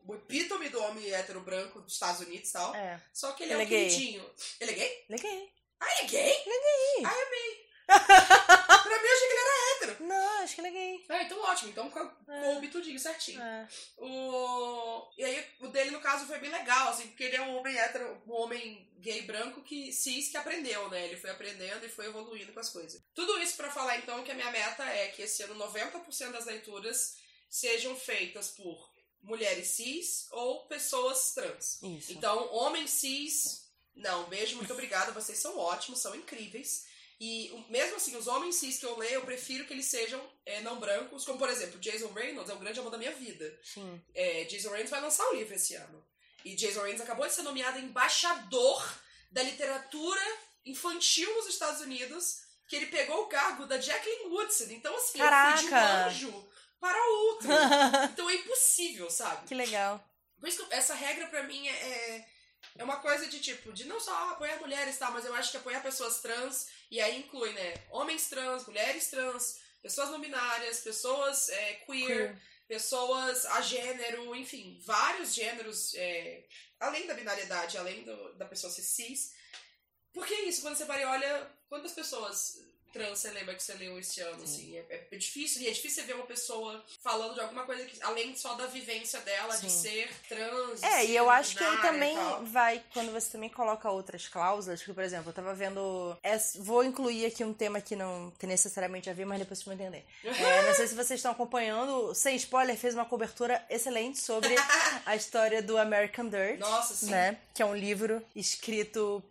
o, epítome do homem hétero branco dos Estados Unidos e tal. É. Só que ele, Ele é é um gay. queridinho. Ele é gay? Liguei. Ah, ele é gay? Ele é gay. Ai, amei. pra mim, eu achei que ele era hétero. Não, acho que ele é gay. Ah, então ótimo. Então É. coube tudinho certinho. É. O... E aí, o dele, no caso, foi bem legal, assim, porque ele é um homem hétero, um homem gay branco que cis que aprendeu, né? Ele foi aprendendo e foi evoluindo com as coisas. Tudo isso pra falar, então, que a minha meta é que esse ano 90% das leituras sejam feitas por mulheres cis ou pessoas trans. Isso. Então, homens cis, não, beijo, muito obrigada, vocês são ótimos, são incríveis. E mesmo assim, os homens cis que eu leio, eu prefiro que eles sejam é, não brancos, como por exemplo, Jason Reynolds é o grande amor da minha vida. Sim. É, Jason Reynolds vai lançar um livro esse ano. E Jason Reynolds acabou de ser nomeado embaixador da literatura infantil nos Estados Unidos, que ele pegou o cargo da Jacqueline Woodson. Então, assim, eu fui de um Caraca! anjo para outro. Então é impossível, sabe? que legal. Por isso que essa regra pra mim é, é, uma coisa de tipo, de não só apoiar mulheres e tal, mas eu acho que apoiar pessoas trans, e aí inclui, né, homens trans, mulheres trans, pessoas não binárias, pessoas é, queer, pessoas a gênero, enfim, vários gêneros, é, além da binariedade, além do- da pessoa ser cis, Porque é isso, quando você para e olha, quantas pessoas trans você lembra que você leu esse ano, assim? É, é difícil, e é difícil você ver uma pessoa falando de alguma coisa que, além só da vivência dela, Sim. de ser trans. É, e eu acho que aí binária e também vai, quando você também coloca outras cláusulas, que, por exemplo, eu tava vendo. é, vou incluir aqui um tema que não tem necessariamente a ver, mas depois vocês vão entender. É, não sei se vocês estão acompanhando, sem spoiler, fez uma cobertura excelente sobre a história do American Dirt. Nossa, sim. Né? Que é um livro escrito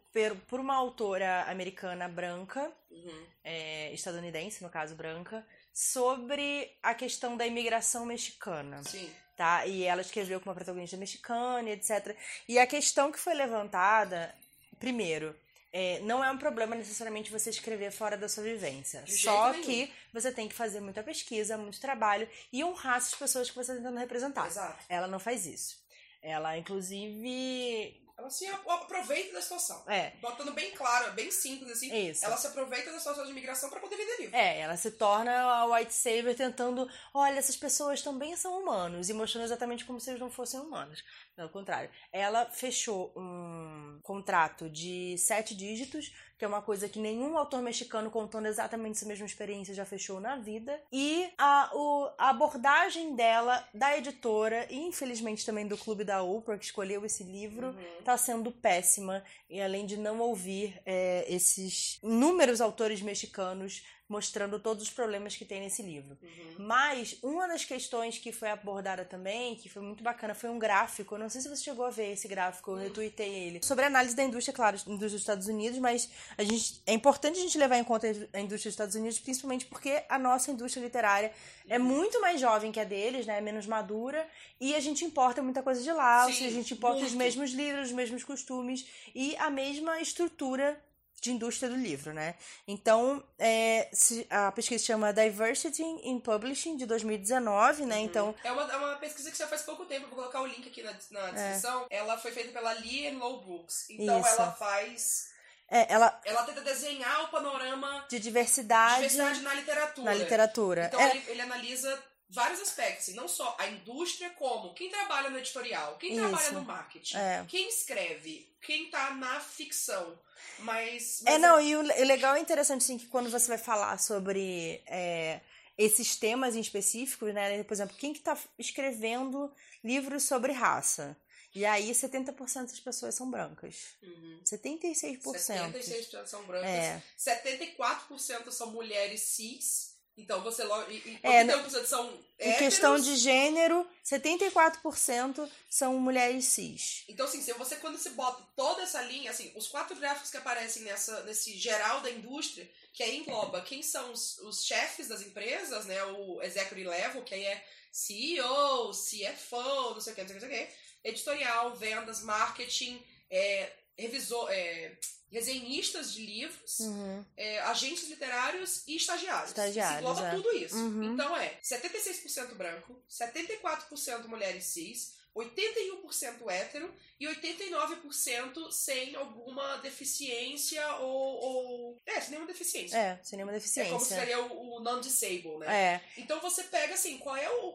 por uma autora americana branca, Uhum. é, estadunidense, no caso branca, sobre a questão da imigração mexicana Sim. tá? E ela escreveu com uma protagonista mexicana, etc. E a questão que foi levantada, primeiro, é, não é um problema necessariamente você escrever fora da sua vivência. Só jeito que você tem que fazer muita pesquisa, muito trabalho e honrar as pessoas que você está tentando representar. Exato. Ela não faz isso. Ela, inclusive. Ela se aproveita da situação. É, Botando bem claro, bem simples, assim. isso. Ela se aproveita da situação de imigração pra poder vender livro. É, ela se torna a White Savior tentando, olha, essas pessoas também são humanos, e mostrando exatamente como se eles não fossem humanos. Pelo contrário. Ela fechou um contrato de sete dígitos, que é uma coisa que nenhum autor mexicano contando exatamente essa mesma experiência já fechou na vida. E a, o- a abordagem dela, da editora, e infelizmente também do Clube da Oprah, que escolheu esse livro, Uhum. tá sendo péssima e além de não ouvir é, esses inúmeros autores mexicanos mostrando todos os problemas que tem nesse livro. Uhum. Mas uma das questões que foi abordada também, que foi muito bacana, foi um gráfico. Eu não sei se você chegou a ver esse gráfico, eu retuitei ele. Sobre a análise da indústria, claro, indústria dos Estados Unidos, mas a gente, é importante a gente levar em conta a indústria dos Estados Unidos, principalmente porque a nossa indústria literária é muito mais jovem que a deles, né? É menos madura, e a gente importa muita coisa de lá, Sim, seja, a gente importa os muito. mesmos livros, os mesmos costumes e a mesma estrutura de indústria do livro, né? Então, é, se- a pesquisa chama Diversity in Publishing, de 2019, né? Então, É uma, é uma pesquisa que já faz pouco tempo, vou colocar o link aqui na, na descrição. Ela foi feita pela Lee and Low Books. Então Isso. ela faz. é, ela Ela tenta desenhar o panorama de de diversidade, diversidade na literatura. na literatura. Então É, ele, ele analisa vários aspectos, assim, não só a indústria, como quem trabalha no editorial, quem Isso. trabalha no marketing, É. quem escreve, quem tá na ficção. Mas. É, mas não, e o le- o legal e interessante, assim, que quando você vai falar sobre é, esses temas em específicos, né? Por exemplo, quem que tá escrevendo livros sobre raça? E aí, 70% das pessoas são brancas. Uhum. 76%. 76% são brancas, É. 74% são mulheres cis. Então você logo. E, e É, 81% são Em questão héteros. de gênero, 74% são mulheres cis. Então, assim, se você quando você bota toda essa linha, assim, os quatro gráficos que aparecem nessa, nesse geral da indústria, que aí engloba quem são os, os chefes das empresas, né? O executive level, que aí é CEO, CFO, não sei o que, não sei o que, não sei o que. Editorial, vendas, marketing, é, revisor, é, resenhistas de livros, Uhum. é, agentes literários e estagiários. Estagiários, Se engloba é. tudo isso. Uhum. Então é 76% branco, 74% mulheres cis, 81% hétero e 89% sem alguma deficiência ou, ou. É, sem nenhuma deficiência. É, sem nenhuma É como se deficiência. seria o, o non-disabled, né? É, Então você pega assim, qual é o,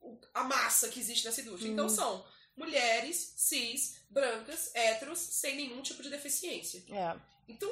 o- a massa que existe nessa indústria? Então Uhum. são mulheres, cis, brancas, héteros, sem nenhum tipo de deficiência. é. Então,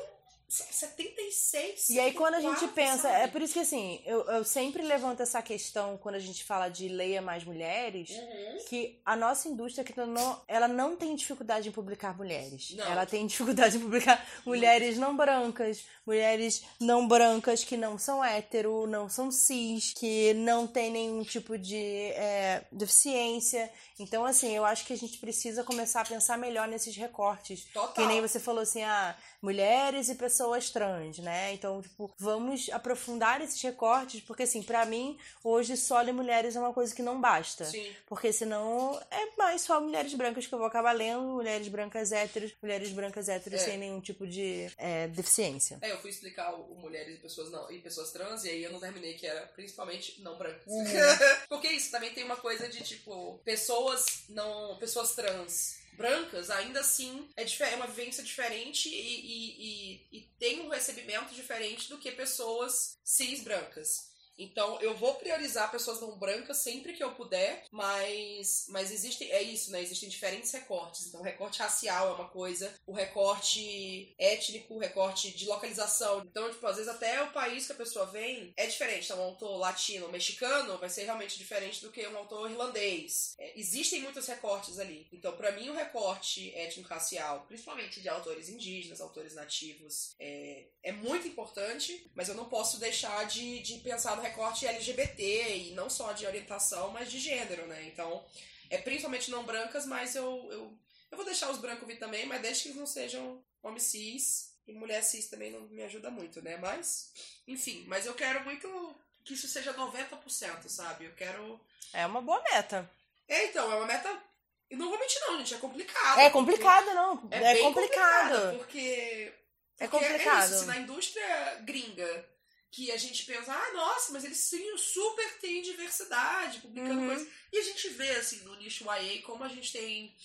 76. E aí, quando a gente 74, pensa, sabe? é por isso que assim, eu, eu sempre levanto essa questão quando a gente fala de leia mais mulheres, Uhum. que a nossa indústria que não, ela não tem dificuldade em publicar mulheres. Não. Ela tem dificuldade em publicar mulheres não brancas, mulheres não brancas que não são hétero, não são cis, que não tem nenhum tipo de é, deficiência. Então, assim, eu acho que a gente precisa começar a pensar melhor nesses recortes. Total. Que nem você falou assim, ah, mulheres e pessoas trans, né? Então, tipo, vamos aprofundar esses recortes, porque assim, pra mim, hoje só ler mulheres é uma coisa que não basta. Sim. Porque senão é mais só mulheres brancas que eu vou acabar lendo, mulheres brancas héteros, mulheres brancas héteros É. sem nenhum tipo de é, deficiência. É, eu fui explicar o, mulheres e pessoas não e pessoas trans, e aí eu não terminei, que era principalmente não brancas. Uhum. Porque isso também tem uma coisa de tipo, pessoas não. pessoas trans brancas, ainda assim, é, é uma vivência diferente e, e, e, e tem um recebimento diferente do que pessoas cis brancas. Então, eu vou priorizar pessoas não brancas sempre que eu puder, mas, mas existe, é isso, né? Existem diferentes recortes. Então, o recorte racial é uma coisa, o recorte étnico, o recorte de localização. Então, tipo, às vezes até o país que a pessoa vem é diferente. Então, um autor latino mexicano vai ser realmente diferente do que um autor irlandês. É, existem muitos recortes ali. Então, para mim, o recorte étnico-racial, principalmente de autores indígenas, autores nativos, é, é muito importante, mas eu não posso deixar de, de pensar no recorte LGBT e não só de orientação, mas de gênero, né? Então, é principalmente não brancas, mas eu, eu, eu vou deixar os brancos vir também, mas desde que eles não sejam homens cis e mulher cis também não me ajuda muito, né? Mas, enfim, mas eu quero muito que isso seja 90%, sabe? Eu quero. É uma boa meta. É, então, é uma meta. E não vou mentir, não, gente, é complicado. É complicado, não. É, É, bem complicado. porque. É porque complicado. isso, se na indústria gringa que a gente pensa, ah, nossa, mas eles sim, super têm diversidade, publicando Uhum. coisas. E a gente vê, assim, no nicho YA, como a gente tem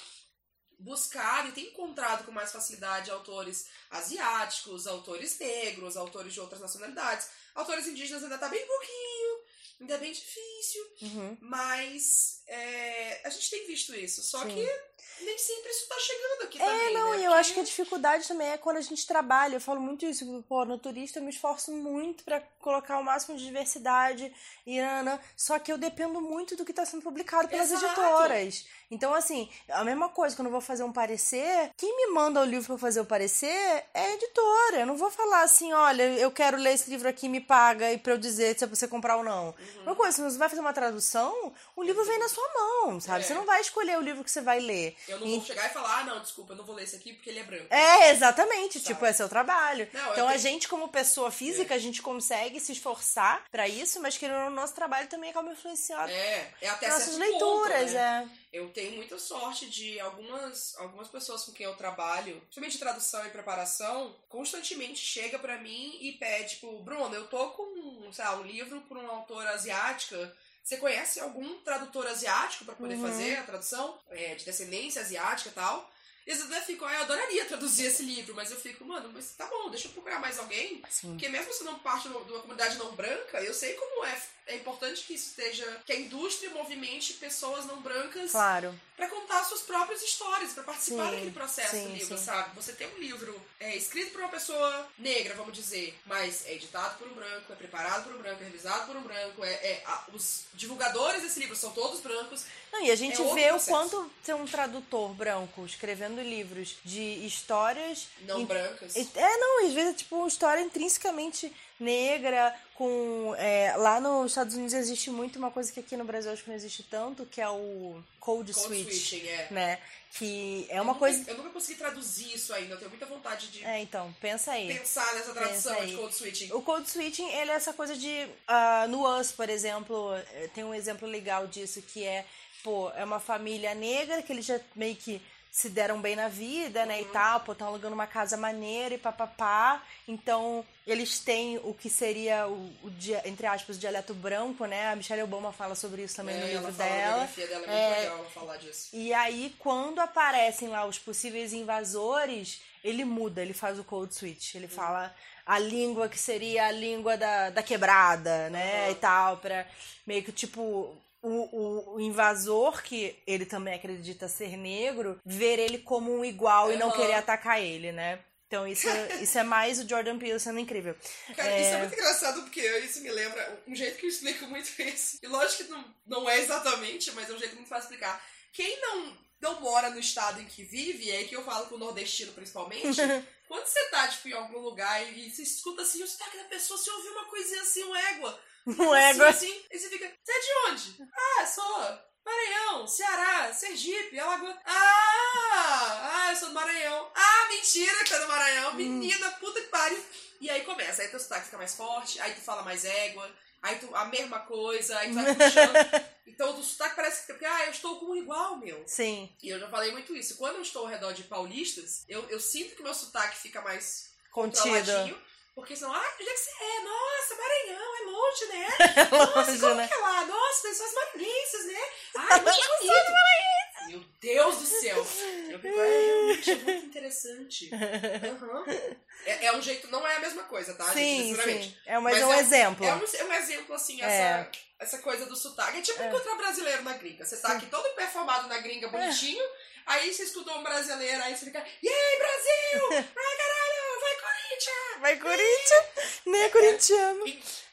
buscado e tem encontrado com mais facilidade autores asiáticos, autores negros, autores de outras nacionalidades. Autores indígenas ainda tá bem pouquinho, ainda é bem difícil, Uhum. mas é, a gente tem visto isso. Só Sim. que nem sempre isso tá chegando aqui É, também, não, né? e eu Porque- acho que a dificuldade também é quando a gente trabalha. Eu falo muito isso, pô, no turista eu me esforço muito pra colocar o máximo de diversidade e ana, só que eu dependo muito do que tá sendo publicado pelas Exato. editoras. Então, assim, a mesma coisa, quando eu vou fazer um parecer, quem me manda o livro pra eu fazer o parecer é a editora. Eu não vou falar assim, olha, eu quero ler esse livro aqui, me paga, e pra eu dizer se é pra você comprar ou não. Uhum. Uma coisa, se você vai fazer uma tradução, o livro vem na sua mão, sabe? É. Você não vai escolher o livro que você vai ler. Eu não E- vou chegar e falar, ah, não, desculpa, eu não vou ler esse aqui porque ele é branco. É, exatamente. Sabe? Tipo, é seu trabalho. Não, então, a tenho- gente, como pessoa física, a gente consegue se esforçar pra isso, mas não, o nosso trabalho também acaba influenciando É, é até nossas leituras, ponto, né? é. Eu tenho muita sorte de algumas, algumas pessoas com quem eu trabalho, principalmente tradução e preparação, constantemente chega pra mim e pede, tipo, Bruno, eu tô com, sei lá, um livro por uma autora asiática. Você conhece algum tradutor asiático pra poder Uhum. fazer a tradução? É, de descendência asiática e tal? E eles até ficam, "Ah, eu adoraria traduzir esse livro, mas eu fico, mano, mas tá bom, deixa eu procurar mais alguém Sim. porque mesmo se não parte de uma comunidade não branca, eu sei como é, é importante que isso esteja. que a indústria movimente pessoas não brancas Claro. Pra contar suas próprias histórias, pra participar Sim, daquele processo sim, do livro, sim. sabe? Você tem um livro é, escrito por uma pessoa negra, vamos dizer, mas é editado por um branco, é preparado por um branco, é revisado por um branco, é, é- a- os divulgadores desse livro são todos brancos. Não, e a gente É vê o quanto ter um tradutor branco escrevendo livros de histórias. Não in- brancas. É, não, às vezes é tipo uma história intrinsecamente negra, com. é, lá nos Estados Unidos existe muito uma coisa que aqui no Brasil acho que não existe tanto, que é o Code, Code Switch. Switching, é. Né? Que é Eu uma nunca- coisa. Eu nunca consegui traduzir isso ainda, eu tenho muita vontade de É, então, pensa aí. pensar nessa tradução de code switching. O code switching, ele é essa coisa de. ah, no Us, por exemplo, eh, tem um exemplo legal disso que é, pô, é uma família negra que eles já meio que se deram bem na vida, né, e tal, pô, estão alugando uma casa maneira e papapá. Então, eles têm o que seria o, o dia- entre aspas, o dialeto branco, né? A Michelle Obama fala sobre isso também É, no livro dela. dela é muito É. legal ela falar disso. E aí, quando aparecem lá os possíveis invasores, ele muda, ele faz o code switch. Ele fala a língua que seria a língua da, da quebrada, né? Uhum. E tal, pra meio que tipo. O, o, invasor, que ele também acredita ser negro, ver ele como um igual e não Uhum. querer atacar ele, né? Então isso, isso é mais o Jordan Peele sendo incrível. Cara, isso é muito engraçado porque isso me lembra um jeito que eu explico muito isso. E lógico que não, não é exatamente, mas é um jeito muito fácil de explicar. Quem não, não mora no estado em que vive, é que eu falo com o nordestino principalmente, quando você tá, tipo, em algum lugar e você escuta assim o sotaque da pessoa, você ouve uma coisinha assim, um égua. Não assim, é igual- assim, e você fica, você é de onde? Ah, sou Maranhão, Ceará, Sergipe, Alagoas. Ah, ah, eu sou do Maranhão. Ah, mentira que tá do Maranhão. Menina, puta que pariu. E aí começa, aí teu sotaque fica mais forte, aí tu fala mais égua, aí tu, a mesma coisa, aí tu vai puxando. Então o sotaque parece que, porque, ah, eu estou com um igual, meu. Sim, E eu já falei muito isso. Quando eu estou ao redor de paulistas, eu, eu sinto que meu sotaque fica mais contido. Porque senão, ah, onde é que você é? Nossa, Maranhão, é longe, né? Nossa, Longe, como né? que é lá? Nossa, pessoas maranhenses, né? Ai, muito bonito. Meu Deus do céu. Eu fico, ai, Gente, é muito interessante. Uhum. É, é, um jeito, não é a mesma coisa, tá, sim, gente? Sim, é, mas, mas é um é, exemplo. É um, é um exemplo, assim, essa, é. essa coisa do sotaque. É tipo é. encontrar brasileiro na gringa. Você tá sim. aqui todo performado na gringa, bonitinho, aí você estudou um brasileiro, aí você fica, e aí, Brasil? Ai, caralho, Corinthians! Vai Corinthians! Nem é corintiano.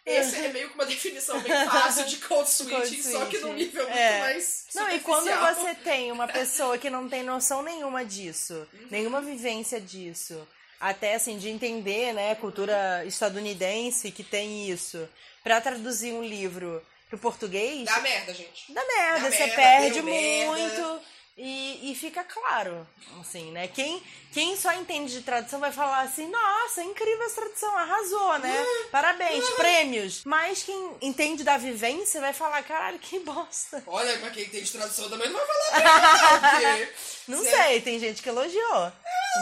Essa é meio que uma definição bem fácil de code switching, code só que num nível muito é. mais Não, e quando você tem uma pessoa que não tem noção nenhuma disso, uhum. nenhuma vivência disso, até assim, de entender, né, cultura estadunidense que tem isso, para traduzir um livro pro português... Dá merda, gente. Dá merda, Dá você merda, perde muito... Merda. E, e, fica claro, assim, né? Quem, quem só entende de tradução vai falar assim, nossa, incrível essa tradução, arrasou, né? Parabéns, prêmios. Mas quem entende da vivência vai falar, caralho, que bosta. Olha, mas quem entende de tradução também não vai falar bem, não, não sei, tem gente que elogiou.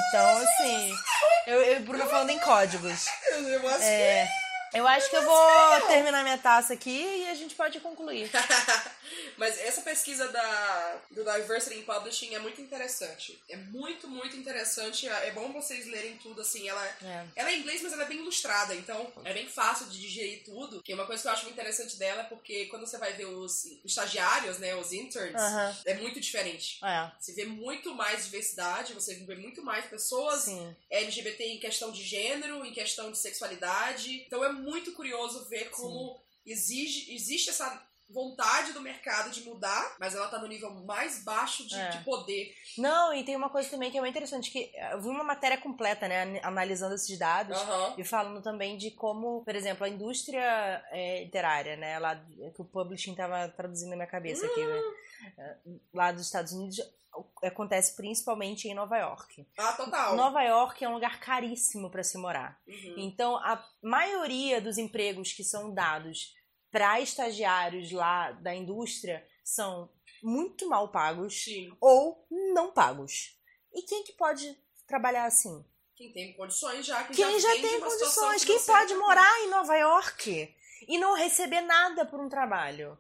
Então, assim, eu, eu e Bruna falando em códigos. Eu acho é. Eu acho que eu vou terminar minha taça aqui e a gente pode concluir. Mas essa pesquisa da, do Diversity in Publishing é muito interessante. É muito, muito interessante. É bom vocês lerem tudo, assim. Ela é, ela é em inglês, mas ela é bem ilustrada. Então, é bem fácil de digerir tudo. Que uma coisa que eu acho muito interessante dela é porque quando você vai ver os estagiários, né, os interns, é muito diferente. É. Você vê muito mais diversidade, você vê muito mais pessoas Sim. LGBT em questão de gênero, em questão de sexualidade. Então, é muito curioso ver como exige, existe essa vontade do mercado de mudar, mas ela tá no nível mais baixo de, é. de, poder. Não, e tem uma coisa também que é muito interessante, que eu vi uma matéria completa, né, analisando esses dados uhum. e falando também de como, por exemplo, a indústria é, literária, né, lá que o publishing tava traduzindo na minha cabeça aqui, né, hum. lá dos Estados Unidos, acontece principalmente em Nova York. Ah, total. Nova York é um lugar caríssimo para se morar. Uhum. Então, a maioria dos empregos que são dados para estagiários lá da indústria são muito mal pagos Sim. ou não pagos. E quem que pode trabalhar assim? Quem tem condições já. Quem, quem já, já tem condições. Quem pode morar em Nova York e não receber nada por um trabalho?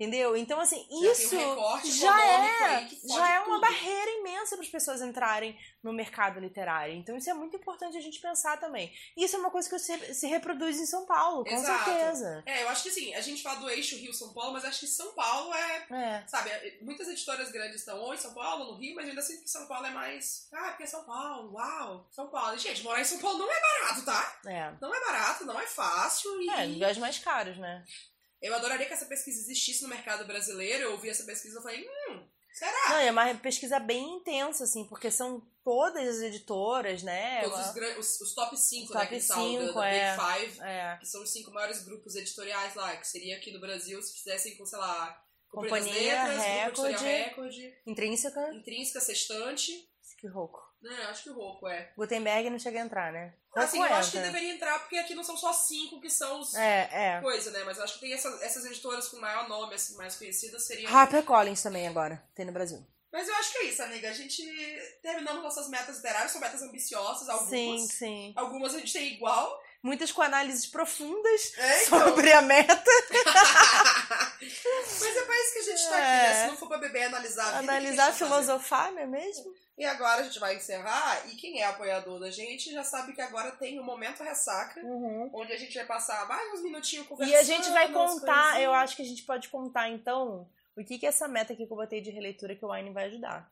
Entendeu? Então, assim, já isso um já é, já é uma barreira imensa para as pessoas entrarem no mercado literário. Então, isso é muito importante a gente pensar também. Isso é uma coisa que se, se reproduz em São Paulo, com Exato. certeza. É, eu acho que assim, a gente fala do eixo Rio-São Paulo, mas acho que São Paulo é, é, Sabe, muitas editoras grandes estão ou em São Paulo, no Rio, mas ainda sinto que São Paulo é mais. Ah, porque é São Paulo, uau, São Paulo. Gente, morar em São Paulo não é barato, tá? É. Não é barato, não é fácil. E... É, lugares mais caros, né? Eu adoraria que essa pesquisa existisse no mercado brasileiro. Eu ouvi essa pesquisa e falei, hum, será? Não, é uma pesquisa bem intensa, assim, porque são todas as editoras, né? Todos os, os, os top 5, né? Top 5, da, é. Big Five, é. que são os cinco maiores grupos editoriais lá, que seria aqui no Brasil se fizessem com, sei lá, Companhia, Letras, Record, Record, Intrínseca. Intrínseca, Sextante. Que rouco. É, acho que o Rouco é. Gutenberg não chega a entrar, né? Rouco assim, eu entra. acho que deveria entrar, porque aqui não são só cinco que são os é, é. coisa, né? Mas eu acho que tem essa, essas editoras com maior nome, assim, mais conhecidas, seriam. Collins também agora, tem no Brasil. Mas eu acho que é isso, amiga. A gente terminamos nossas metas literárias, são metas ambiciosas, algumas. Sim, sim. Algumas a gente tem igual. Muitas com análises profundas é, então. sobre a meta. Mas é pra isso que a gente tá é. aqui, né? Se não for pra beber, analisar Analisar, filosofar, não é mesmo? E agora a gente vai encerrar. E quem é apoiador da gente já sabe que agora tem o Momento Ressaca, uhum. onde a gente vai passar mais uns minutinhos conversando. E a gente vai contar, eu acho que a gente pode contar então o que, que é essa meta aqui que eu botei de releitura que o Wine vai ajudar.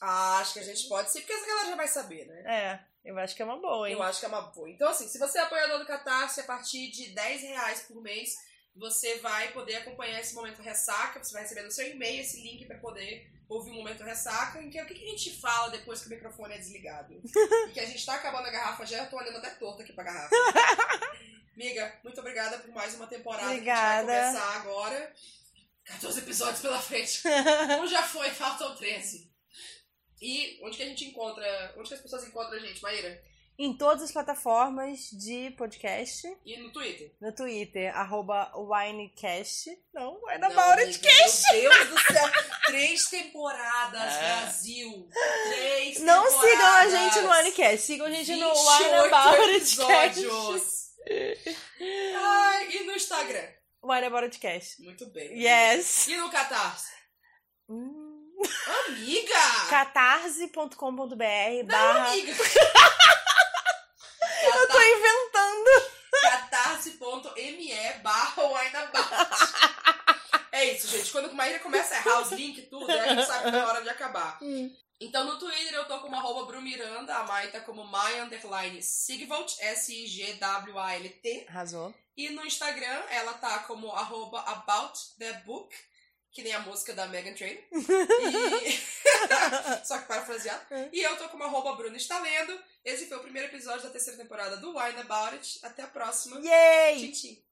Ah, acho que a gente pode sim, porque essa galera já vai saber, né? É, eu acho que é uma boa, hein? Eu acho que é uma boa. Então, assim, se você é apoiador do Catarse, a partir de 10 reais por mês, você vai poder acompanhar esse momento ressaca. Você vai receber no seu e-mail esse link para poder ouvir o momento ressaca, em que o que, a gente fala depois que o microfone é desligado. e que a gente tá acabando a garrafa já, eu tô olhando até torto aqui pra garrafa. Amiga, muito obrigada por mais uma temporada obrigada. que a gente vai começar agora. 14 episódios pela frente. um já foi, faltam 13. E onde que a gente encontra. Onde que as pessoas encontram a gente, Maíra? Em todas as plataformas de podcast. E no Twitter? No Twitter, arroba Winecast. Não, WineAboutItCast. Meu Deus do céu. Três temporadas, é. Brasil. Três Não temporadas. sigam a gente no Winecast. Sigam a gente no WineAboutItCast. Ai, e no Instagram? WineAboutItCast. Muito bem. Yes. E no Catarse? Hum. Amiga! catarse.com.br barra... amiga. Eu tô inventando. catarse.me barra wineabout. É isso, gente. Quando a Maíra começa a errar os links e tudo, a gente sabe que é hora de acabar. Hum. Então no Twitter eu tô como arroba Brumiranda, a Mai tá como Mai underline Sigvalt, S-I-G-W-A-L-T. Arrasou. E no Instagram ela tá como arroba About the Book, que nem a música da Megan Trainor. E... Só que parafraseado. E eu tô como arroba Bruno está lendo. Esse foi o primeiro episódio da terceira temporada do Wine About It. Até a próxima. Yay! Tchim, tchim.